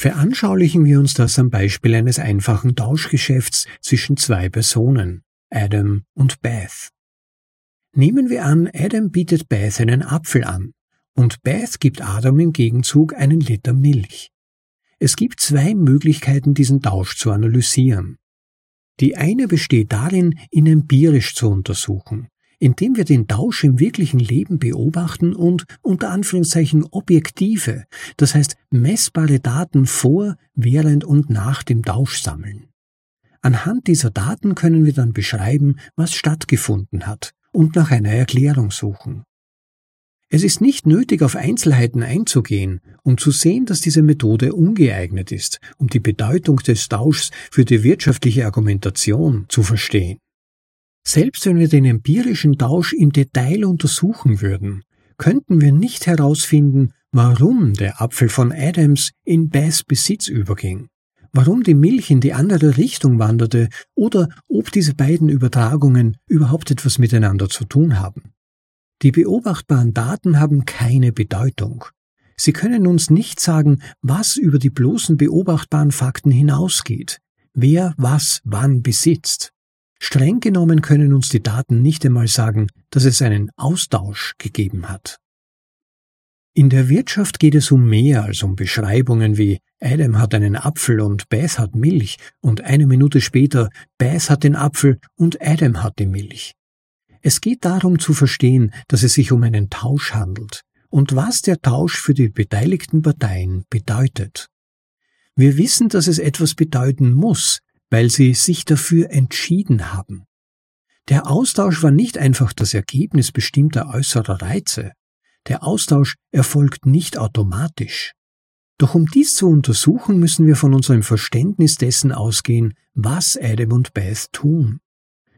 Veranschaulichen wir uns das am Beispiel eines einfachen Tauschgeschäfts zwischen zwei Personen, Adam und Beth. Nehmen wir an, Adam bietet Beth einen Apfel an und Beth gibt Adam im Gegenzug einen Liter Milch. Es gibt zwei Möglichkeiten, diesen Tausch zu analysieren. Die eine besteht darin, ihn empirisch zu untersuchen, indem wir den Tausch im wirklichen Leben beobachten und unter Anführungszeichen objektive, das heißt messbare Daten vor, während und nach dem Tausch sammeln. Anhand dieser Daten können wir dann beschreiben, was stattgefunden hat und nach einer Erklärung suchen. Es ist nicht nötig, auf Einzelheiten einzugehen, um zu sehen, dass diese Methode ungeeignet ist, um die Bedeutung des Tauschs für die wirtschaftliche Argumentation zu verstehen. Selbst wenn wir den empirischen Tausch im Detail untersuchen würden, könnten wir nicht herausfinden, warum der Apfel von Adams in Bass Besitz überging, warum die Milch in die andere Richtung wanderte oder ob diese beiden Übertragungen überhaupt etwas miteinander zu tun haben. Die beobachtbaren Daten haben keine Bedeutung. Sie können uns nicht sagen, was über die bloßen beobachtbaren Fakten hinausgeht, wer was wann besitzt. Streng genommen können uns die Daten nicht einmal sagen, dass es einen Austausch gegeben hat. In der Wirtschaft geht es um mehr als um Beschreibungen wie Adam hat einen Apfel und Beth hat Milch und eine Minute später Beth hat den Apfel und Adam hat die Milch. Es geht darum zu verstehen, dass es sich um einen Tausch handelt und was der Tausch für die beteiligten Parteien bedeutet. Wir wissen, dass es etwas bedeuten muss, weil sie sich dafür entschieden haben. Der Austausch war nicht einfach das Ergebnis bestimmter äußerer Reize. Der Austausch erfolgt nicht automatisch. Doch um dies zu untersuchen, müssen wir von unserem Verständnis dessen ausgehen, was Adam und Beth tun.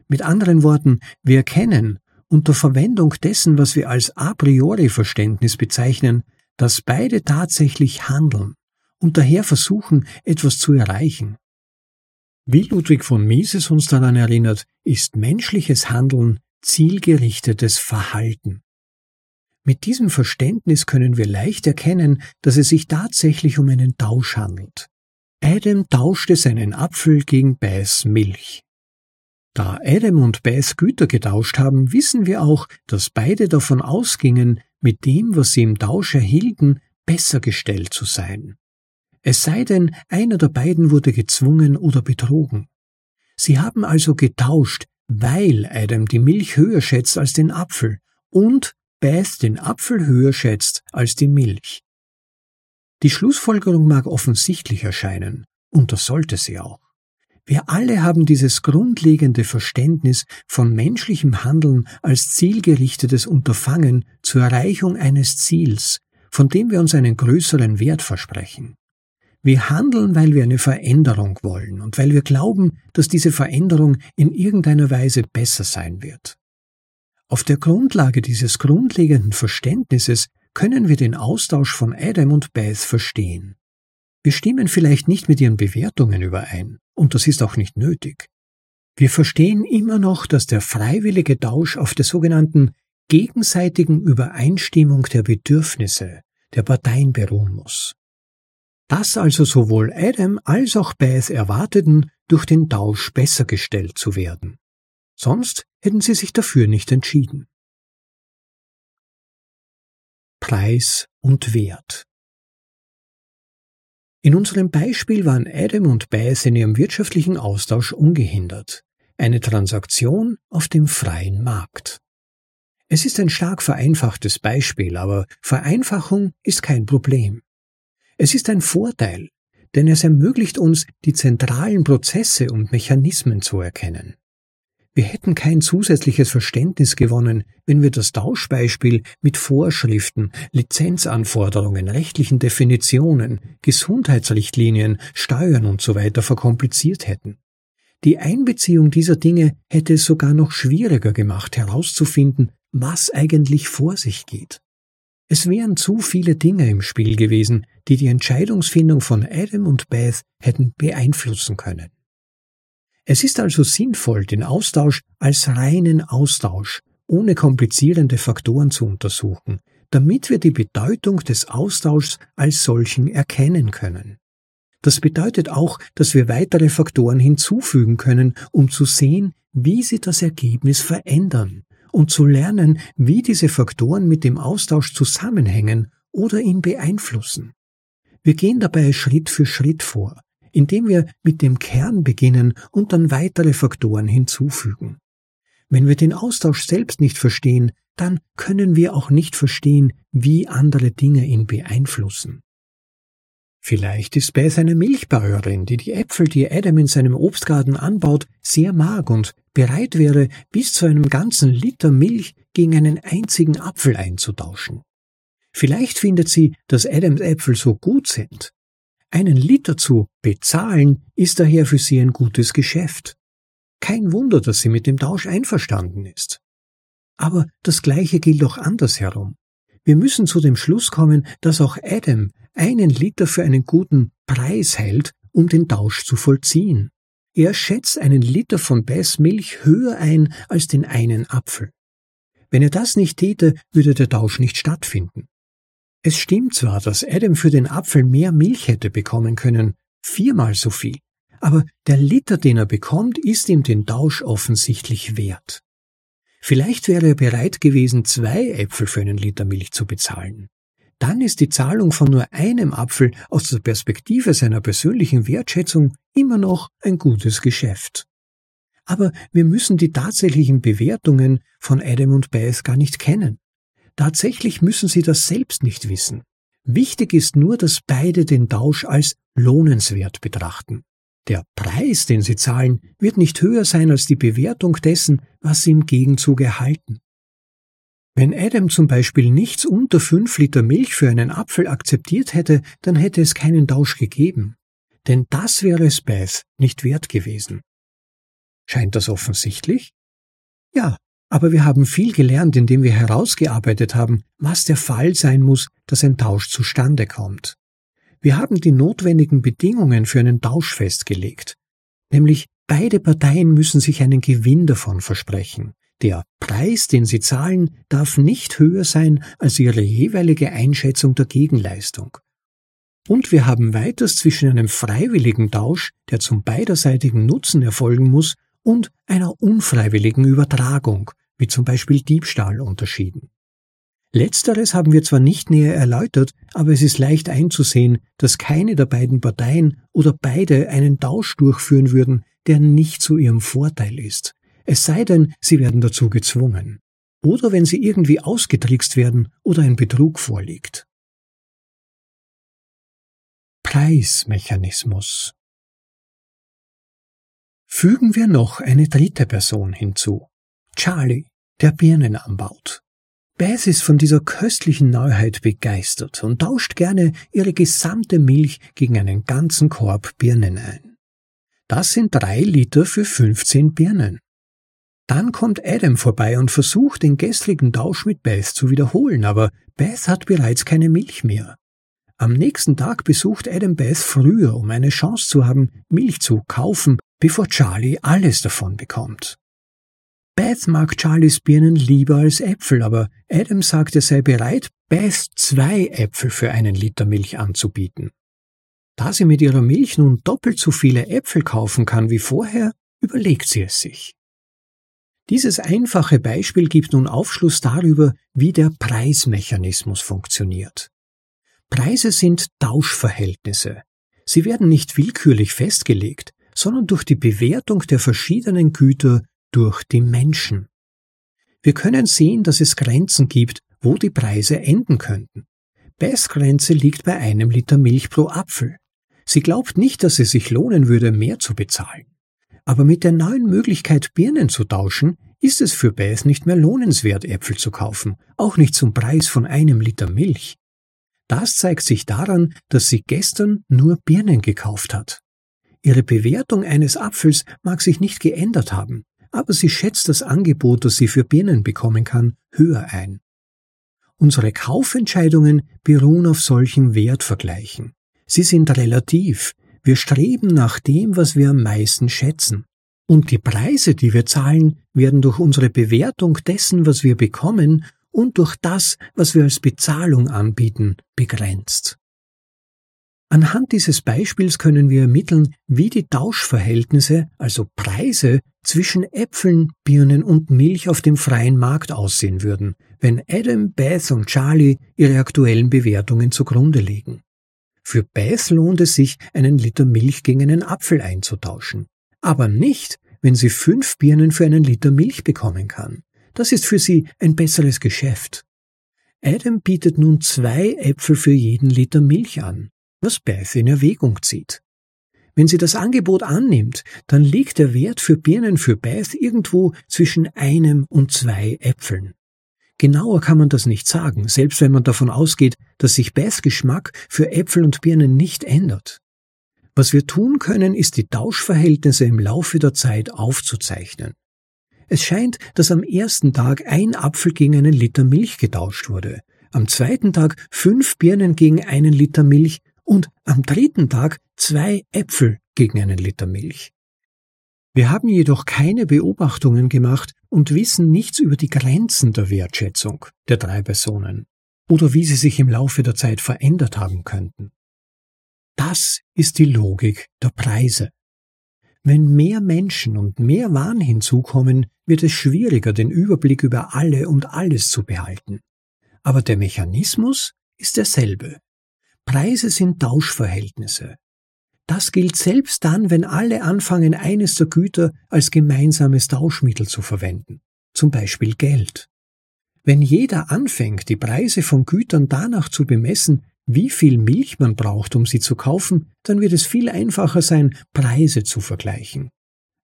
Mit anderen Worten, wir erkennen unter Verwendung dessen, was wir als a priori Verständnis bezeichnen, dass beide tatsächlich handeln und daher versuchen, etwas zu erreichen. Wie Ludwig von Mises uns daran erinnert, ist menschliches Handeln zielgerichtetes Verhalten. Mit diesem Verständnis können wir leicht erkennen, dass es sich tatsächlich um einen Tausch handelt. Adam tauschte seinen Apfel gegen Bäs Milch. Da Adam und Beth Güter getauscht haben, wissen wir auch, dass beide davon ausgingen, mit dem, was sie im Tausch erhielten, besser gestellt zu sein. Es sei denn, einer der beiden wurde gezwungen oder betrogen. Sie haben also getauscht, weil Adam die Milch höher schätzt als den Apfel und Beth den Apfel höher schätzt als die Milch. Die Schlussfolgerung mag offensichtlich erscheinen, und das sollte sie auch. Wir alle haben dieses grundlegende Verständnis von menschlichem Handeln als zielgerichtetes Unterfangen zur Erreichung eines Ziels, von dem wir uns einen größeren Wert versprechen. Wir handeln, weil wir eine Veränderung wollen und weil wir glauben, dass diese Veränderung in irgendeiner Weise besser sein wird. Auf der Grundlage dieses grundlegenden Verständnisses können wir den Austausch von Adam und Beth verstehen. Wir stimmen vielleicht nicht mit ihren Bewertungen überein, und das ist auch nicht nötig. Wir verstehen immer noch, dass der freiwillige Tausch auf der sogenannten gegenseitigen Übereinstimmung der Bedürfnisse der Parteien beruhen muss. Dass also sowohl Adam als auch Beth erwarteten, durch den Tausch besser gestellt zu werden. Sonst hätten sie sich dafür nicht entschieden. Preis und Wert in unserem Beispiel waren Adam und Beth in ihrem wirtschaftlichen Austausch ungehindert. Eine Transaktion auf dem freien Markt. Es ist ein stark vereinfachtes Beispiel, aber Vereinfachung ist kein Problem. Es ist ein Vorteil, denn es ermöglicht uns, die zentralen Prozesse und Mechanismen zu erkennen. Wir hätten kein zusätzliches Verständnis gewonnen, wenn wir das Tauschbeispiel mit Vorschriften, Lizenzanforderungen, rechtlichen Definitionen, Gesundheitsrichtlinien, Steuern usw. So verkompliziert hätten. Die Einbeziehung dieser Dinge hätte es sogar noch schwieriger gemacht herauszufinden, was eigentlich vor sich geht. Es wären zu viele Dinge im Spiel gewesen, die die Entscheidungsfindung von Adam und Beth hätten beeinflussen können. Es ist also sinnvoll, den Austausch als reinen Austausch ohne komplizierende Faktoren zu untersuchen, damit wir die Bedeutung des Austauschs als solchen erkennen können. Das bedeutet auch, dass wir weitere Faktoren hinzufügen können, um zu sehen, wie sie das Ergebnis verändern und zu lernen, wie diese Faktoren mit dem Austausch zusammenhängen oder ihn beeinflussen. Wir gehen dabei Schritt für Schritt vor, indem wir mit dem Kern beginnen und dann weitere Faktoren hinzufügen. Wenn wir den Austausch selbst nicht verstehen, dann können wir auch nicht verstehen, wie andere Dinge ihn beeinflussen. Vielleicht ist Beth eine Milchbäuerin, die die Äpfel, die Adam in seinem Obstgarten anbaut, sehr mag und bereit wäre, bis zu einem ganzen Liter Milch gegen einen einzigen Apfel einzutauschen. Vielleicht findet sie, dass Adams Äpfel so gut sind, einen Liter zu bezahlen ist daher für sie ein gutes Geschäft. Kein Wunder, dass sie mit dem Tausch einverstanden ist. Aber das Gleiche gilt auch andersherum. Wir müssen zu dem Schluss kommen, dass auch Adam einen Liter für einen guten Preis hält, um den Tausch zu vollziehen. Er schätzt einen Liter von Bess Milch höher ein als den einen Apfel. Wenn er das nicht täte, würde der Tausch nicht stattfinden. Es stimmt zwar, dass Adam für den Apfel mehr Milch hätte bekommen können, viermal so viel, aber der Liter, den er bekommt, ist ihm den Tausch offensichtlich wert. Vielleicht wäre er bereit gewesen, zwei Äpfel für einen Liter Milch zu bezahlen. Dann ist die Zahlung von nur einem Apfel aus der Perspektive seiner persönlichen Wertschätzung immer noch ein gutes Geschäft. Aber wir müssen die tatsächlichen Bewertungen von Adam und Beth gar nicht kennen. Tatsächlich müssen sie das selbst nicht wissen. Wichtig ist nur, dass beide den Tausch als lohnenswert betrachten. Der Preis, den sie zahlen, wird nicht höher sein als die Bewertung dessen, was sie im Gegenzug erhalten. Wenn Adam zum Beispiel nichts unter fünf Liter Milch für einen Apfel akzeptiert hätte, dann hätte es keinen Tausch gegeben. Denn das wäre es Beth nicht wert gewesen. Scheint das offensichtlich? Ja, aber wir haben viel gelernt, indem wir herausgearbeitet haben, was der Fall sein muss, dass ein Tausch zustande kommt. Wir haben die notwendigen Bedingungen für einen Tausch festgelegt. Nämlich beide Parteien müssen sich einen Gewinn davon versprechen. Der Preis, den sie zahlen, darf nicht höher sein als ihre jeweilige Einschätzung der Gegenleistung. Und wir haben weiters zwischen einem freiwilligen Tausch, der zum beiderseitigen Nutzen erfolgen muss, und einer unfreiwilligen Übertragung, wie zum Beispiel Diebstahl, unterschieden. Letzteres haben wir zwar nicht näher erläutert, aber es ist leicht einzusehen, dass keine der beiden Parteien oder beide einen Tausch durchführen würden, der nicht zu ihrem Vorteil ist. Es sei denn, sie werden dazu gezwungen. Oder wenn sie irgendwie ausgetrickst werden oder ein Betrug vorliegt. Preismechanismus Fügen wir noch eine dritte Person hinzu. Charlie, der Birnen anbaut. Beth ist von dieser köstlichen Neuheit begeistert und tauscht gerne ihre gesamte Milch gegen einen ganzen Korb Birnen ein. Das sind drei Liter für 15 Birnen. Dann kommt Adam vorbei und versucht, den gestrigen Tausch mit Beth zu wiederholen, aber Beth hat bereits keine Milch mehr. Am nächsten Tag besucht Adam Beth früher, um eine Chance zu haben, Milch zu kaufen, bevor Charlie alles davon bekommt. Beth mag Charlies Birnen lieber als Äpfel, aber Adam sagt, er sei bereit, Beth zwei Äpfel für einen Liter Milch anzubieten. Da sie mit ihrer Milch nun doppelt so viele Äpfel kaufen kann wie vorher, überlegt sie es sich. Dieses einfache Beispiel gibt nun Aufschluss darüber, wie der Preismechanismus funktioniert. Preise sind Tauschverhältnisse. Sie werden nicht willkürlich festgelegt, sondern durch die Bewertung der verschiedenen Güter durch die Menschen. Wir können sehen, dass es Grenzen gibt, wo die Preise enden könnten. Bestgrenze liegt bei einem Liter Milch pro Apfel. Sie glaubt nicht, dass es sich lohnen würde, mehr zu bezahlen. Aber mit der neuen Möglichkeit, Birnen zu tauschen, ist es für Beth nicht mehr lohnenswert, Äpfel zu kaufen, auch nicht zum Preis von einem Liter Milch. Das zeigt sich daran, dass sie gestern nur Birnen gekauft hat. Ihre Bewertung eines Apfels mag sich nicht geändert haben, aber sie schätzt das Angebot, das sie für Birnen bekommen kann, höher ein. Unsere Kaufentscheidungen beruhen auf solchen Wertvergleichen. Sie sind relativ. Wir streben nach dem, was wir am meisten schätzen. Und die Preise, die wir zahlen, werden durch unsere Bewertung dessen, was wir bekommen, und durch das, was wir als Bezahlung anbieten, begrenzt. Anhand dieses Beispiels können wir ermitteln, wie die Tauschverhältnisse, also Preise, zwischen Äpfeln, Birnen und Milch auf dem freien Markt aussehen würden, wenn Adam, Beth und Charlie ihre aktuellen Bewertungen zugrunde legen. Für Beth lohnt es sich, einen Liter Milch gegen einen Apfel einzutauschen. Aber nicht, wenn sie fünf Birnen für einen Liter Milch bekommen kann. Das ist für sie ein besseres Geschäft. Adam bietet nun zwei Äpfel für jeden Liter Milch an was Beth in Erwägung zieht. Wenn sie das Angebot annimmt, dann liegt der Wert für Birnen für Beth irgendwo zwischen einem und zwei Äpfeln. Genauer kann man das nicht sagen, selbst wenn man davon ausgeht, dass sich Beths Geschmack für Äpfel und Birnen nicht ändert. Was wir tun können, ist die Tauschverhältnisse im Laufe der Zeit aufzuzeichnen. Es scheint, dass am ersten Tag ein Apfel gegen einen Liter Milch getauscht wurde, am zweiten Tag fünf Birnen gegen einen Liter Milch und am dritten Tag zwei Äpfel gegen einen Liter Milch. Wir haben jedoch keine Beobachtungen gemacht und wissen nichts über die Grenzen der Wertschätzung der drei Personen oder wie sie sich im Laufe der Zeit verändert haben könnten. Das ist die Logik der Preise. Wenn mehr Menschen und mehr Waren hinzukommen, wird es schwieriger, den Überblick über alle und alles zu behalten. Aber der Mechanismus ist derselbe. Preise sind Tauschverhältnisse. Das gilt selbst dann, wenn alle anfangen, eines der Güter als gemeinsames Tauschmittel zu verwenden, zum Beispiel Geld. Wenn jeder anfängt, die Preise von Gütern danach zu bemessen, wie viel Milch man braucht, um sie zu kaufen, dann wird es viel einfacher sein, Preise zu vergleichen.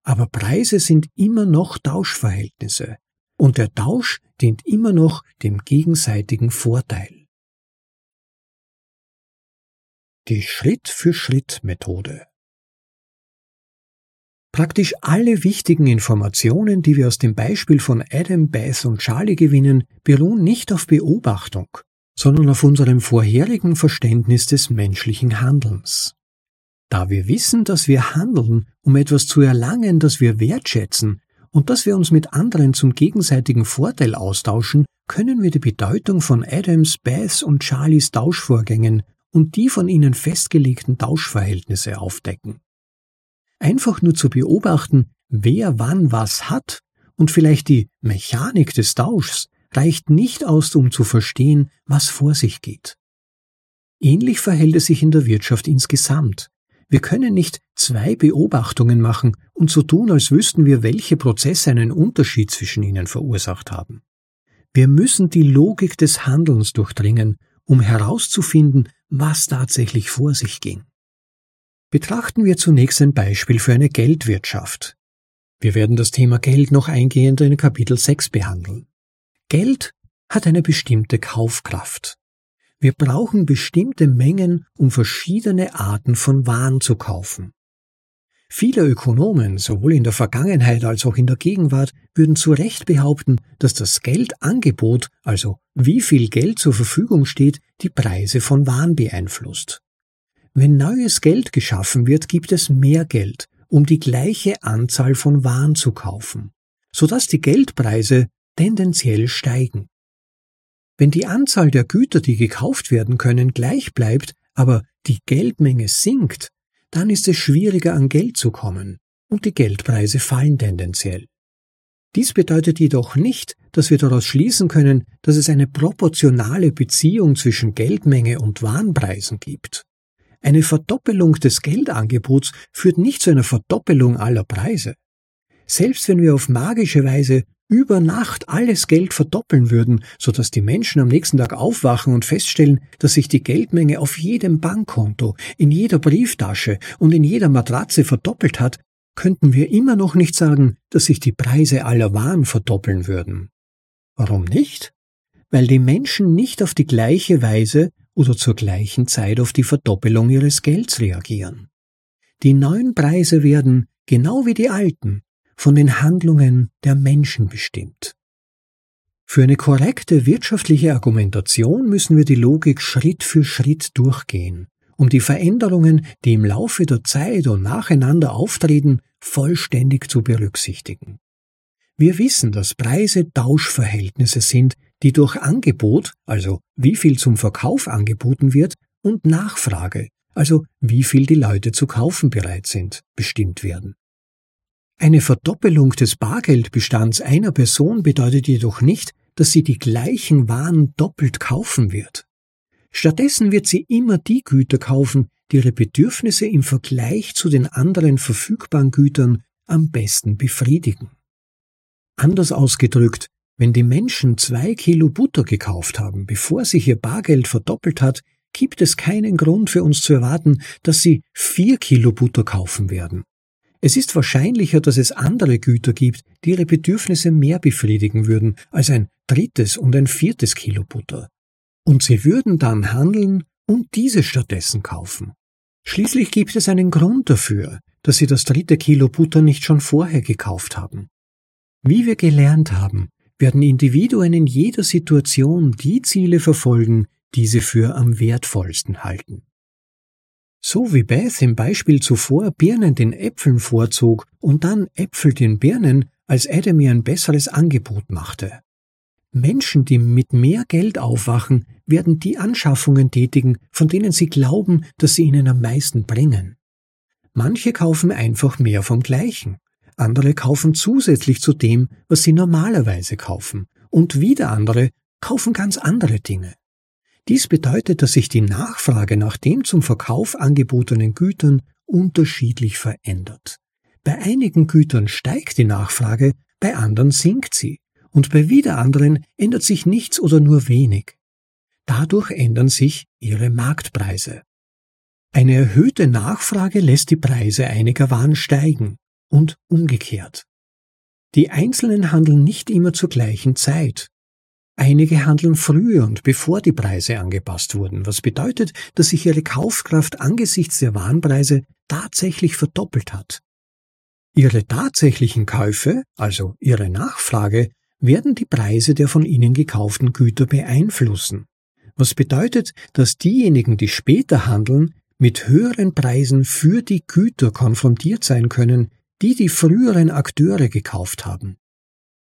Aber Preise sind immer noch Tauschverhältnisse, und der Tausch dient immer noch dem gegenseitigen Vorteil. Die Schritt-für-Schritt-Methode. Praktisch alle wichtigen Informationen, die wir aus dem Beispiel von Adam, Beth und Charlie gewinnen, beruhen nicht auf Beobachtung, sondern auf unserem vorherigen Verständnis des menschlichen Handelns. Da wir wissen, dass wir handeln, um etwas zu erlangen, das wir wertschätzen, und dass wir uns mit anderen zum gegenseitigen Vorteil austauschen, können wir die Bedeutung von Adams, Beth und Charlies Tauschvorgängen und die von ihnen festgelegten Tauschverhältnisse aufdecken. Einfach nur zu beobachten, wer wann was hat und vielleicht die Mechanik des Tauschs reicht nicht aus, um zu verstehen, was vor sich geht. Ähnlich verhält es sich in der Wirtschaft insgesamt. Wir können nicht zwei Beobachtungen machen und so tun, als wüssten wir, welche Prozesse einen Unterschied zwischen ihnen verursacht haben. Wir müssen die Logik des Handelns durchdringen, um herauszufinden, was tatsächlich vor sich ging. Betrachten wir zunächst ein Beispiel für eine Geldwirtschaft. Wir werden das Thema Geld noch eingehender in Kapitel 6 behandeln. Geld hat eine bestimmte Kaufkraft. Wir brauchen bestimmte Mengen, um verschiedene Arten von Waren zu kaufen. Viele Ökonomen, sowohl in der Vergangenheit als auch in der Gegenwart, würden zu Recht behaupten, dass das Geldangebot, also wie viel Geld zur Verfügung steht, die Preise von Waren beeinflusst. Wenn neues Geld geschaffen wird, gibt es mehr Geld, um die gleiche Anzahl von Waren zu kaufen, sodass die Geldpreise tendenziell steigen. Wenn die Anzahl der Güter, die gekauft werden können, gleich bleibt, aber die Geldmenge sinkt, dann ist es schwieriger an Geld zu kommen und die Geldpreise fallen tendenziell. Dies bedeutet jedoch nicht, dass wir daraus schließen können, dass es eine proportionale Beziehung zwischen Geldmenge und Warenpreisen gibt. Eine Verdoppelung des Geldangebots führt nicht zu einer Verdoppelung aller Preise. Selbst wenn wir auf magische Weise über Nacht alles Geld verdoppeln würden, so dass die Menschen am nächsten Tag aufwachen und feststellen, dass sich die Geldmenge auf jedem Bankkonto, in jeder Brieftasche und in jeder Matratze verdoppelt hat, könnten wir immer noch nicht sagen, dass sich die Preise aller Waren verdoppeln würden. Warum nicht? Weil die Menschen nicht auf die gleiche Weise oder zur gleichen Zeit auf die Verdoppelung ihres Gelds reagieren. Die neuen Preise werden, genau wie die alten, von den Handlungen der Menschen bestimmt. Für eine korrekte wirtschaftliche Argumentation müssen wir die Logik Schritt für Schritt durchgehen, um die Veränderungen, die im Laufe der Zeit und nacheinander auftreten, vollständig zu berücksichtigen. Wir wissen, dass Preise Tauschverhältnisse sind, die durch Angebot, also wie viel zum Verkauf angeboten wird, und Nachfrage, also wie viel die Leute zu kaufen bereit sind, bestimmt werden. Eine Verdoppelung des Bargeldbestands einer Person bedeutet jedoch nicht, dass sie die gleichen Waren doppelt kaufen wird. Stattdessen wird sie immer die Güter kaufen, die ihre Bedürfnisse im Vergleich zu den anderen verfügbaren Gütern am besten befriedigen. Anders ausgedrückt, wenn die Menschen zwei Kilo Butter gekauft haben, bevor sich ihr Bargeld verdoppelt hat, gibt es keinen Grund für uns zu erwarten, dass sie vier Kilo Butter kaufen werden. Es ist wahrscheinlicher, dass es andere Güter gibt, die ihre Bedürfnisse mehr befriedigen würden als ein drittes und ein viertes Kilo Butter. Und sie würden dann handeln und diese stattdessen kaufen. Schließlich gibt es einen Grund dafür, dass sie das dritte Kilo Butter nicht schon vorher gekauft haben. Wie wir gelernt haben, werden Individuen in jeder Situation die Ziele verfolgen, die sie für am wertvollsten halten. So wie Beth im Beispiel zuvor Birnen den Äpfeln vorzog und dann Äpfel den Birnen, als Adam ihr ein besseres Angebot machte. Menschen, die mit mehr Geld aufwachen, werden die Anschaffungen tätigen, von denen sie glauben, dass sie ihnen am meisten bringen. Manche kaufen einfach mehr vom Gleichen, andere kaufen zusätzlich zu dem, was sie normalerweise kaufen, und wieder andere kaufen ganz andere Dinge. Dies bedeutet, dass sich die Nachfrage nach den zum Verkauf angebotenen Gütern unterschiedlich verändert. Bei einigen Gütern steigt die Nachfrage, bei anderen sinkt sie, und bei wieder anderen ändert sich nichts oder nur wenig. Dadurch ändern sich ihre Marktpreise. Eine erhöhte Nachfrage lässt die Preise einiger Waren steigen und umgekehrt. Die Einzelnen handeln nicht immer zur gleichen Zeit, Einige handeln früher und bevor die Preise angepasst wurden, was bedeutet, dass sich ihre Kaufkraft angesichts der Warenpreise tatsächlich verdoppelt hat. Ihre tatsächlichen Käufe, also ihre Nachfrage, werden die Preise der von ihnen gekauften Güter beeinflussen, was bedeutet, dass diejenigen, die später handeln, mit höheren Preisen für die Güter konfrontiert sein können, die die früheren Akteure gekauft haben.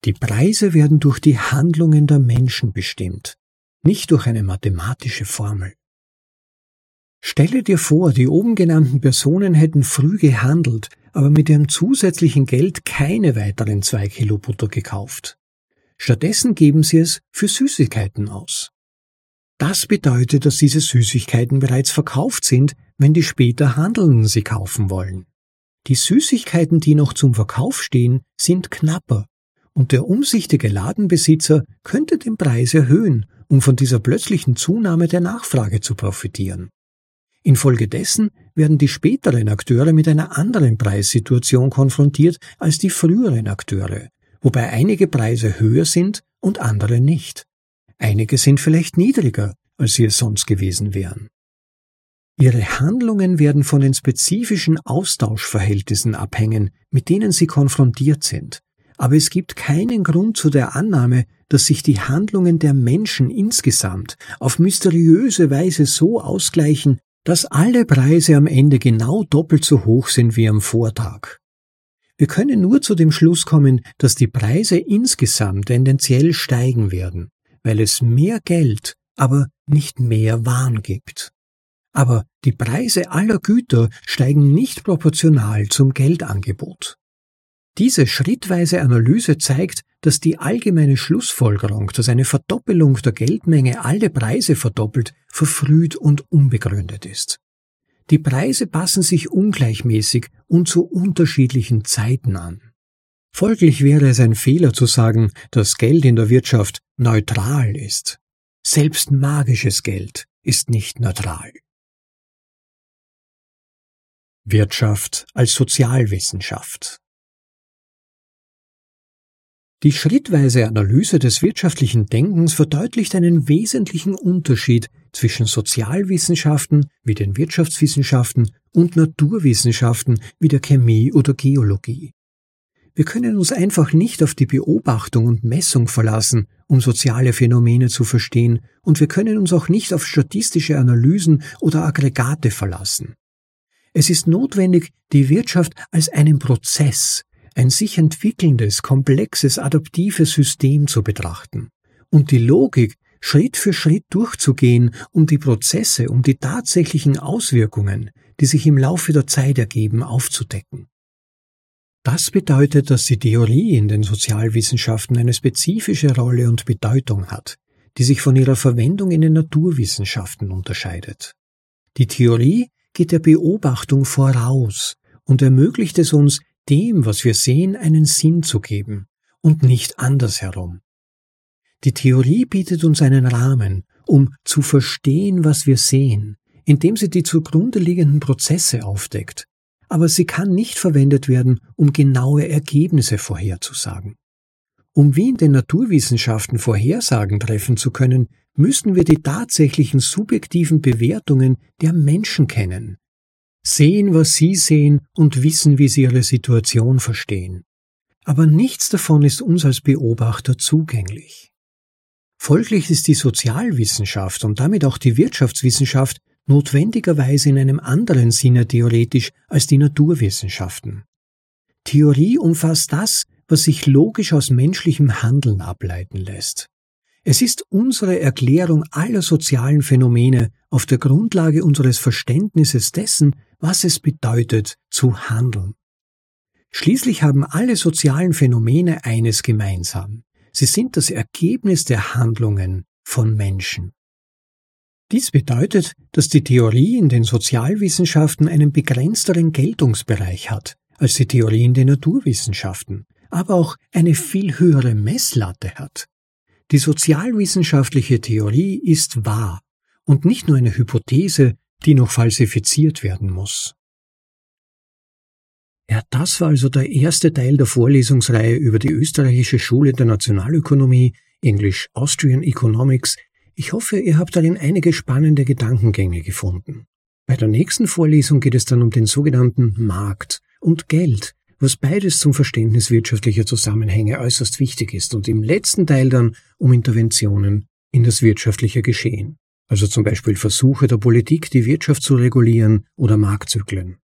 Die Preise werden durch die Handlungen der Menschen bestimmt, nicht durch eine mathematische Formel. Stelle dir vor, die oben genannten Personen hätten früh gehandelt, aber mit ihrem zusätzlichen Geld keine weiteren zwei Kilo Butter gekauft. Stattdessen geben sie es für Süßigkeiten aus. Das bedeutet, dass diese Süßigkeiten bereits verkauft sind, wenn die später Handelnden sie kaufen wollen. Die Süßigkeiten, die noch zum Verkauf stehen, sind knapper und der umsichtige Ladenbesitzer könnte den Preis erhöhen, um von dieser plötzlichen Zunahme der Nachfrage zu profitieren. Infolgedessen werden die späteren Akteure mit einer anderen Preissituation konfrontiert als die früheren Akteure, wobei einige Preise höher sind und andere nicht. Einige sind vielleicht niedriger, als sie es sonst gewesen wären. Ihre Handlungen werden von den spezifischen Austauschverhältnissen abhängen, mit denen sie konfrontiert sind, aber es gibt keinen Grund zu der Annahme, dass sich die Handlungen der Menschen insgesamt auf mysteriöse Weise so ausgleichen, dass alle Preise am Ende genau doppelt so hoch sind wie am Vortag. Wir können nur zu dem Schluss kommen, dass die Preise insgesamt tendenziell steigen werden, weil es mehr Geld, aber nicht mehr Waren gibt. Aber die Preise aller Güter steigen nicht proportional zum Geldangebot. Diese schrittweise Analyse zeigt, dass die allgemeine Schlussfolgerung, dass eine Verdoppelung der Geldmenge alle Preise verdoppelt, verfrüht und unbegründet ist. Die Preise passen sich ungleichmäßig und zu unterschiedlichen Zeiten an. Folglich wäre es ein Fehler zu sagen, dass Geld in der Wirtschaft neutral ist. Selbst magisches Geld ist nicht neutral. Wirtschaft als Sozialwissenschaft Die schrittweise Analyse des wirtschaftlichen Denkens verdeutlicht einen wesentlichen Unterschied zwischen Sozialwissenschaften wie den Wirtschaftswissenschaften und Naturwissenschaften wie der Chemie oder Geologie. Wir können uns einfach nicht auf die Beobachtung und Messung verlassen, um soziale Phänomene zu verstehen, und wir können uns auch nicht auf statistische Analysen oder Aggregate verlassen. Es ist notwendig, die Wirtschaft als einen Prozess, ein sich entwickelndes, komplexes, adaptives System zu betrachten und die Logik Schritt für Schritt durchzugehen, um die Prozesse, um die tatsächlichen Auswirkungen, die sich im Laufe der Zeit ergeben, aufzudecken. Das bedeutet, dass die Theorie in den Sozialwissenschaften eine spezifische Rolle und Bedeutung hat, die sich von ihrer Verwendung in den Naturwissenschaften unterscheidet. Die Theorie geht der Beobachtung voraus und ermöglicht es uns, dem, was wir sehen, einen Sinn zu geben und nicht andersherum. Die Theorie bietet uns einen Rahmen, um zu verstehen, was wir sehen, indem sie die zugrunde liegenden Prozesse aufdeckt aber sie kann nicht verwendet werden, um genaue Ergebnisse vorherzusagen. Um wie in den Naturwissenschaften Vorhersagen treffen zu können, müssen wir die tatsächlichen subjektiven Bewertungen der Menschen kennen, sehen, was sie sehen und wissen, wie sie ihre Situation verstehen. Aber nichts davon ist uns als Beobachter zugänglich. Folglich ist die Sozialwissenschaft und damit auch die Wirtschaftswissenschaft notwendigerweise in einem anderen Sinne theoretisch als die Naturwissenschaften. Theorie umfasst das, was sich logisch aus menschlichem Handeln ableiten lässt. Es ist unsere Erklärung aller sozialen Phänomene auf der Grundlage unseres Verständnisses dessen, was es bedeutet, zu handeln. Schließlich haben alle sozialen Phänomene eines gemeinsam. Sie sind das Ergebnis der Handlungen von Menschen. Dies bedeutet, dass die Theorie in den Sozialwissenschaften einen begrenzteren Geltungsbereich hat als die Theorie in den Naturwissenschaften, aber auch eine viel höhere Messlatte hat. Die sozialwissenschaftliche Theorie ist wahr und nicht nur eine Hypothese, die noch falsifiziert werden muss. Ja, das war also der erste Teil der Vorlesungsreihe über die österreichische Schule der Nationalökonomie, Englisch Austrian Economics, ich hoffe, ihr habt darin einige spannende Gedankengänge gefunden. Bei der nächsten Vorlesung geht es dann um den sogenannten Markt und Geld, was beides zum Verständnis wirtschaftlicher Zusammenhänge äußerst wichtig ist und im letzten Teil dann um Interventionen in das wirtschaftliche Geschehen, also zum Beispiel Versuche der Politik, die Wirtschaft zu regulieren oder Marktzyklen.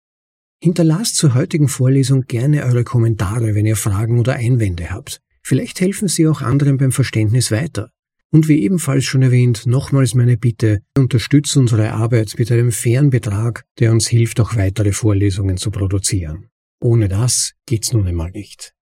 Hinterlasst zur heutigen Vorlesung gerne eure Kommentare, wenn ihr Fragen oder Einwände habt. Vielleicht helfen sie auch anderen beim Verständnis weiter. Und wie ebenfalls schon erwähnt, nochmals meine Bitte, unterstützt unsere Arbeit mit einem fairen Betrag, der uns hilft, auch weitere Vorlesungen zu produzieren. Ohne das geht's nun einmal nicht.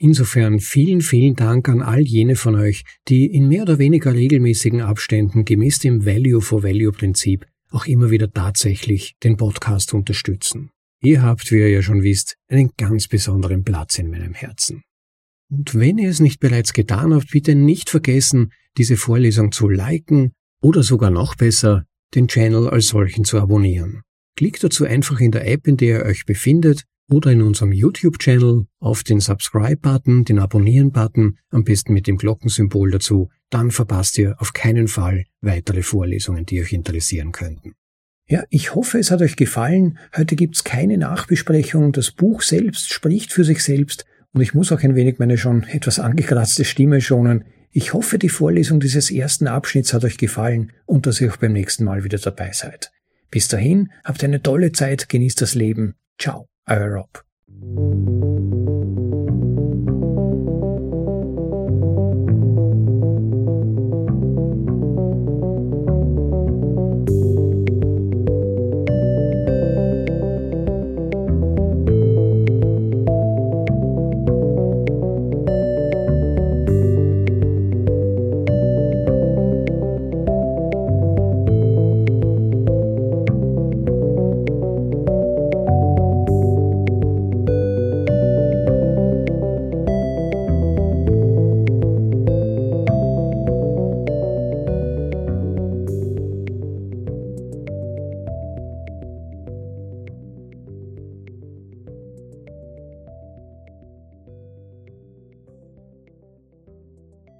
Insofern vielen, vielen Dank an all jene von euch, die in mehr oder weniger regelmäßigen Abständen gemäß dem Value-for-Value-Prinzip auch immer wieder tatsächlich den Podcast unterstützen. Ihr habt, wie ihr ja schon wisst, einen ganz besonderen Platz in meinem Herzen. Und wenn ihr es nicht bereits getan habt, bitte nicht vergessen, diese Vorlesung zu liken oder sogar noch besser, den Channel als solchen zu abonnieren. Klickt dazu einfach in der App, in der ihr euch befindet, oder in unserem YouTube-Channel auf den Subscribe-Button, den Abonnieren-Button, am besten mit dem Glockensymbol dazu, dann verpasst ihr auf keinen Fall weitere Vorlesungen, die euch interessieren könnten. Ja, ich hoffe, es hat euch gefallen. Heute gibt's keine Nachbesprechung. Das Buch selbst spricht für sich selbst und ich muss auch ein wenig meine schon etwas angekratzte Stimme schonen. Ich hoffe, die Vorlesung dieses ersten Abschnitts hat euch gefallen und dass ihr auch beim nächsten Mal wieder dabei seid. Bis dahin, habt eine tolle Zeit, genießt das Leben. Ciao, euer Rob.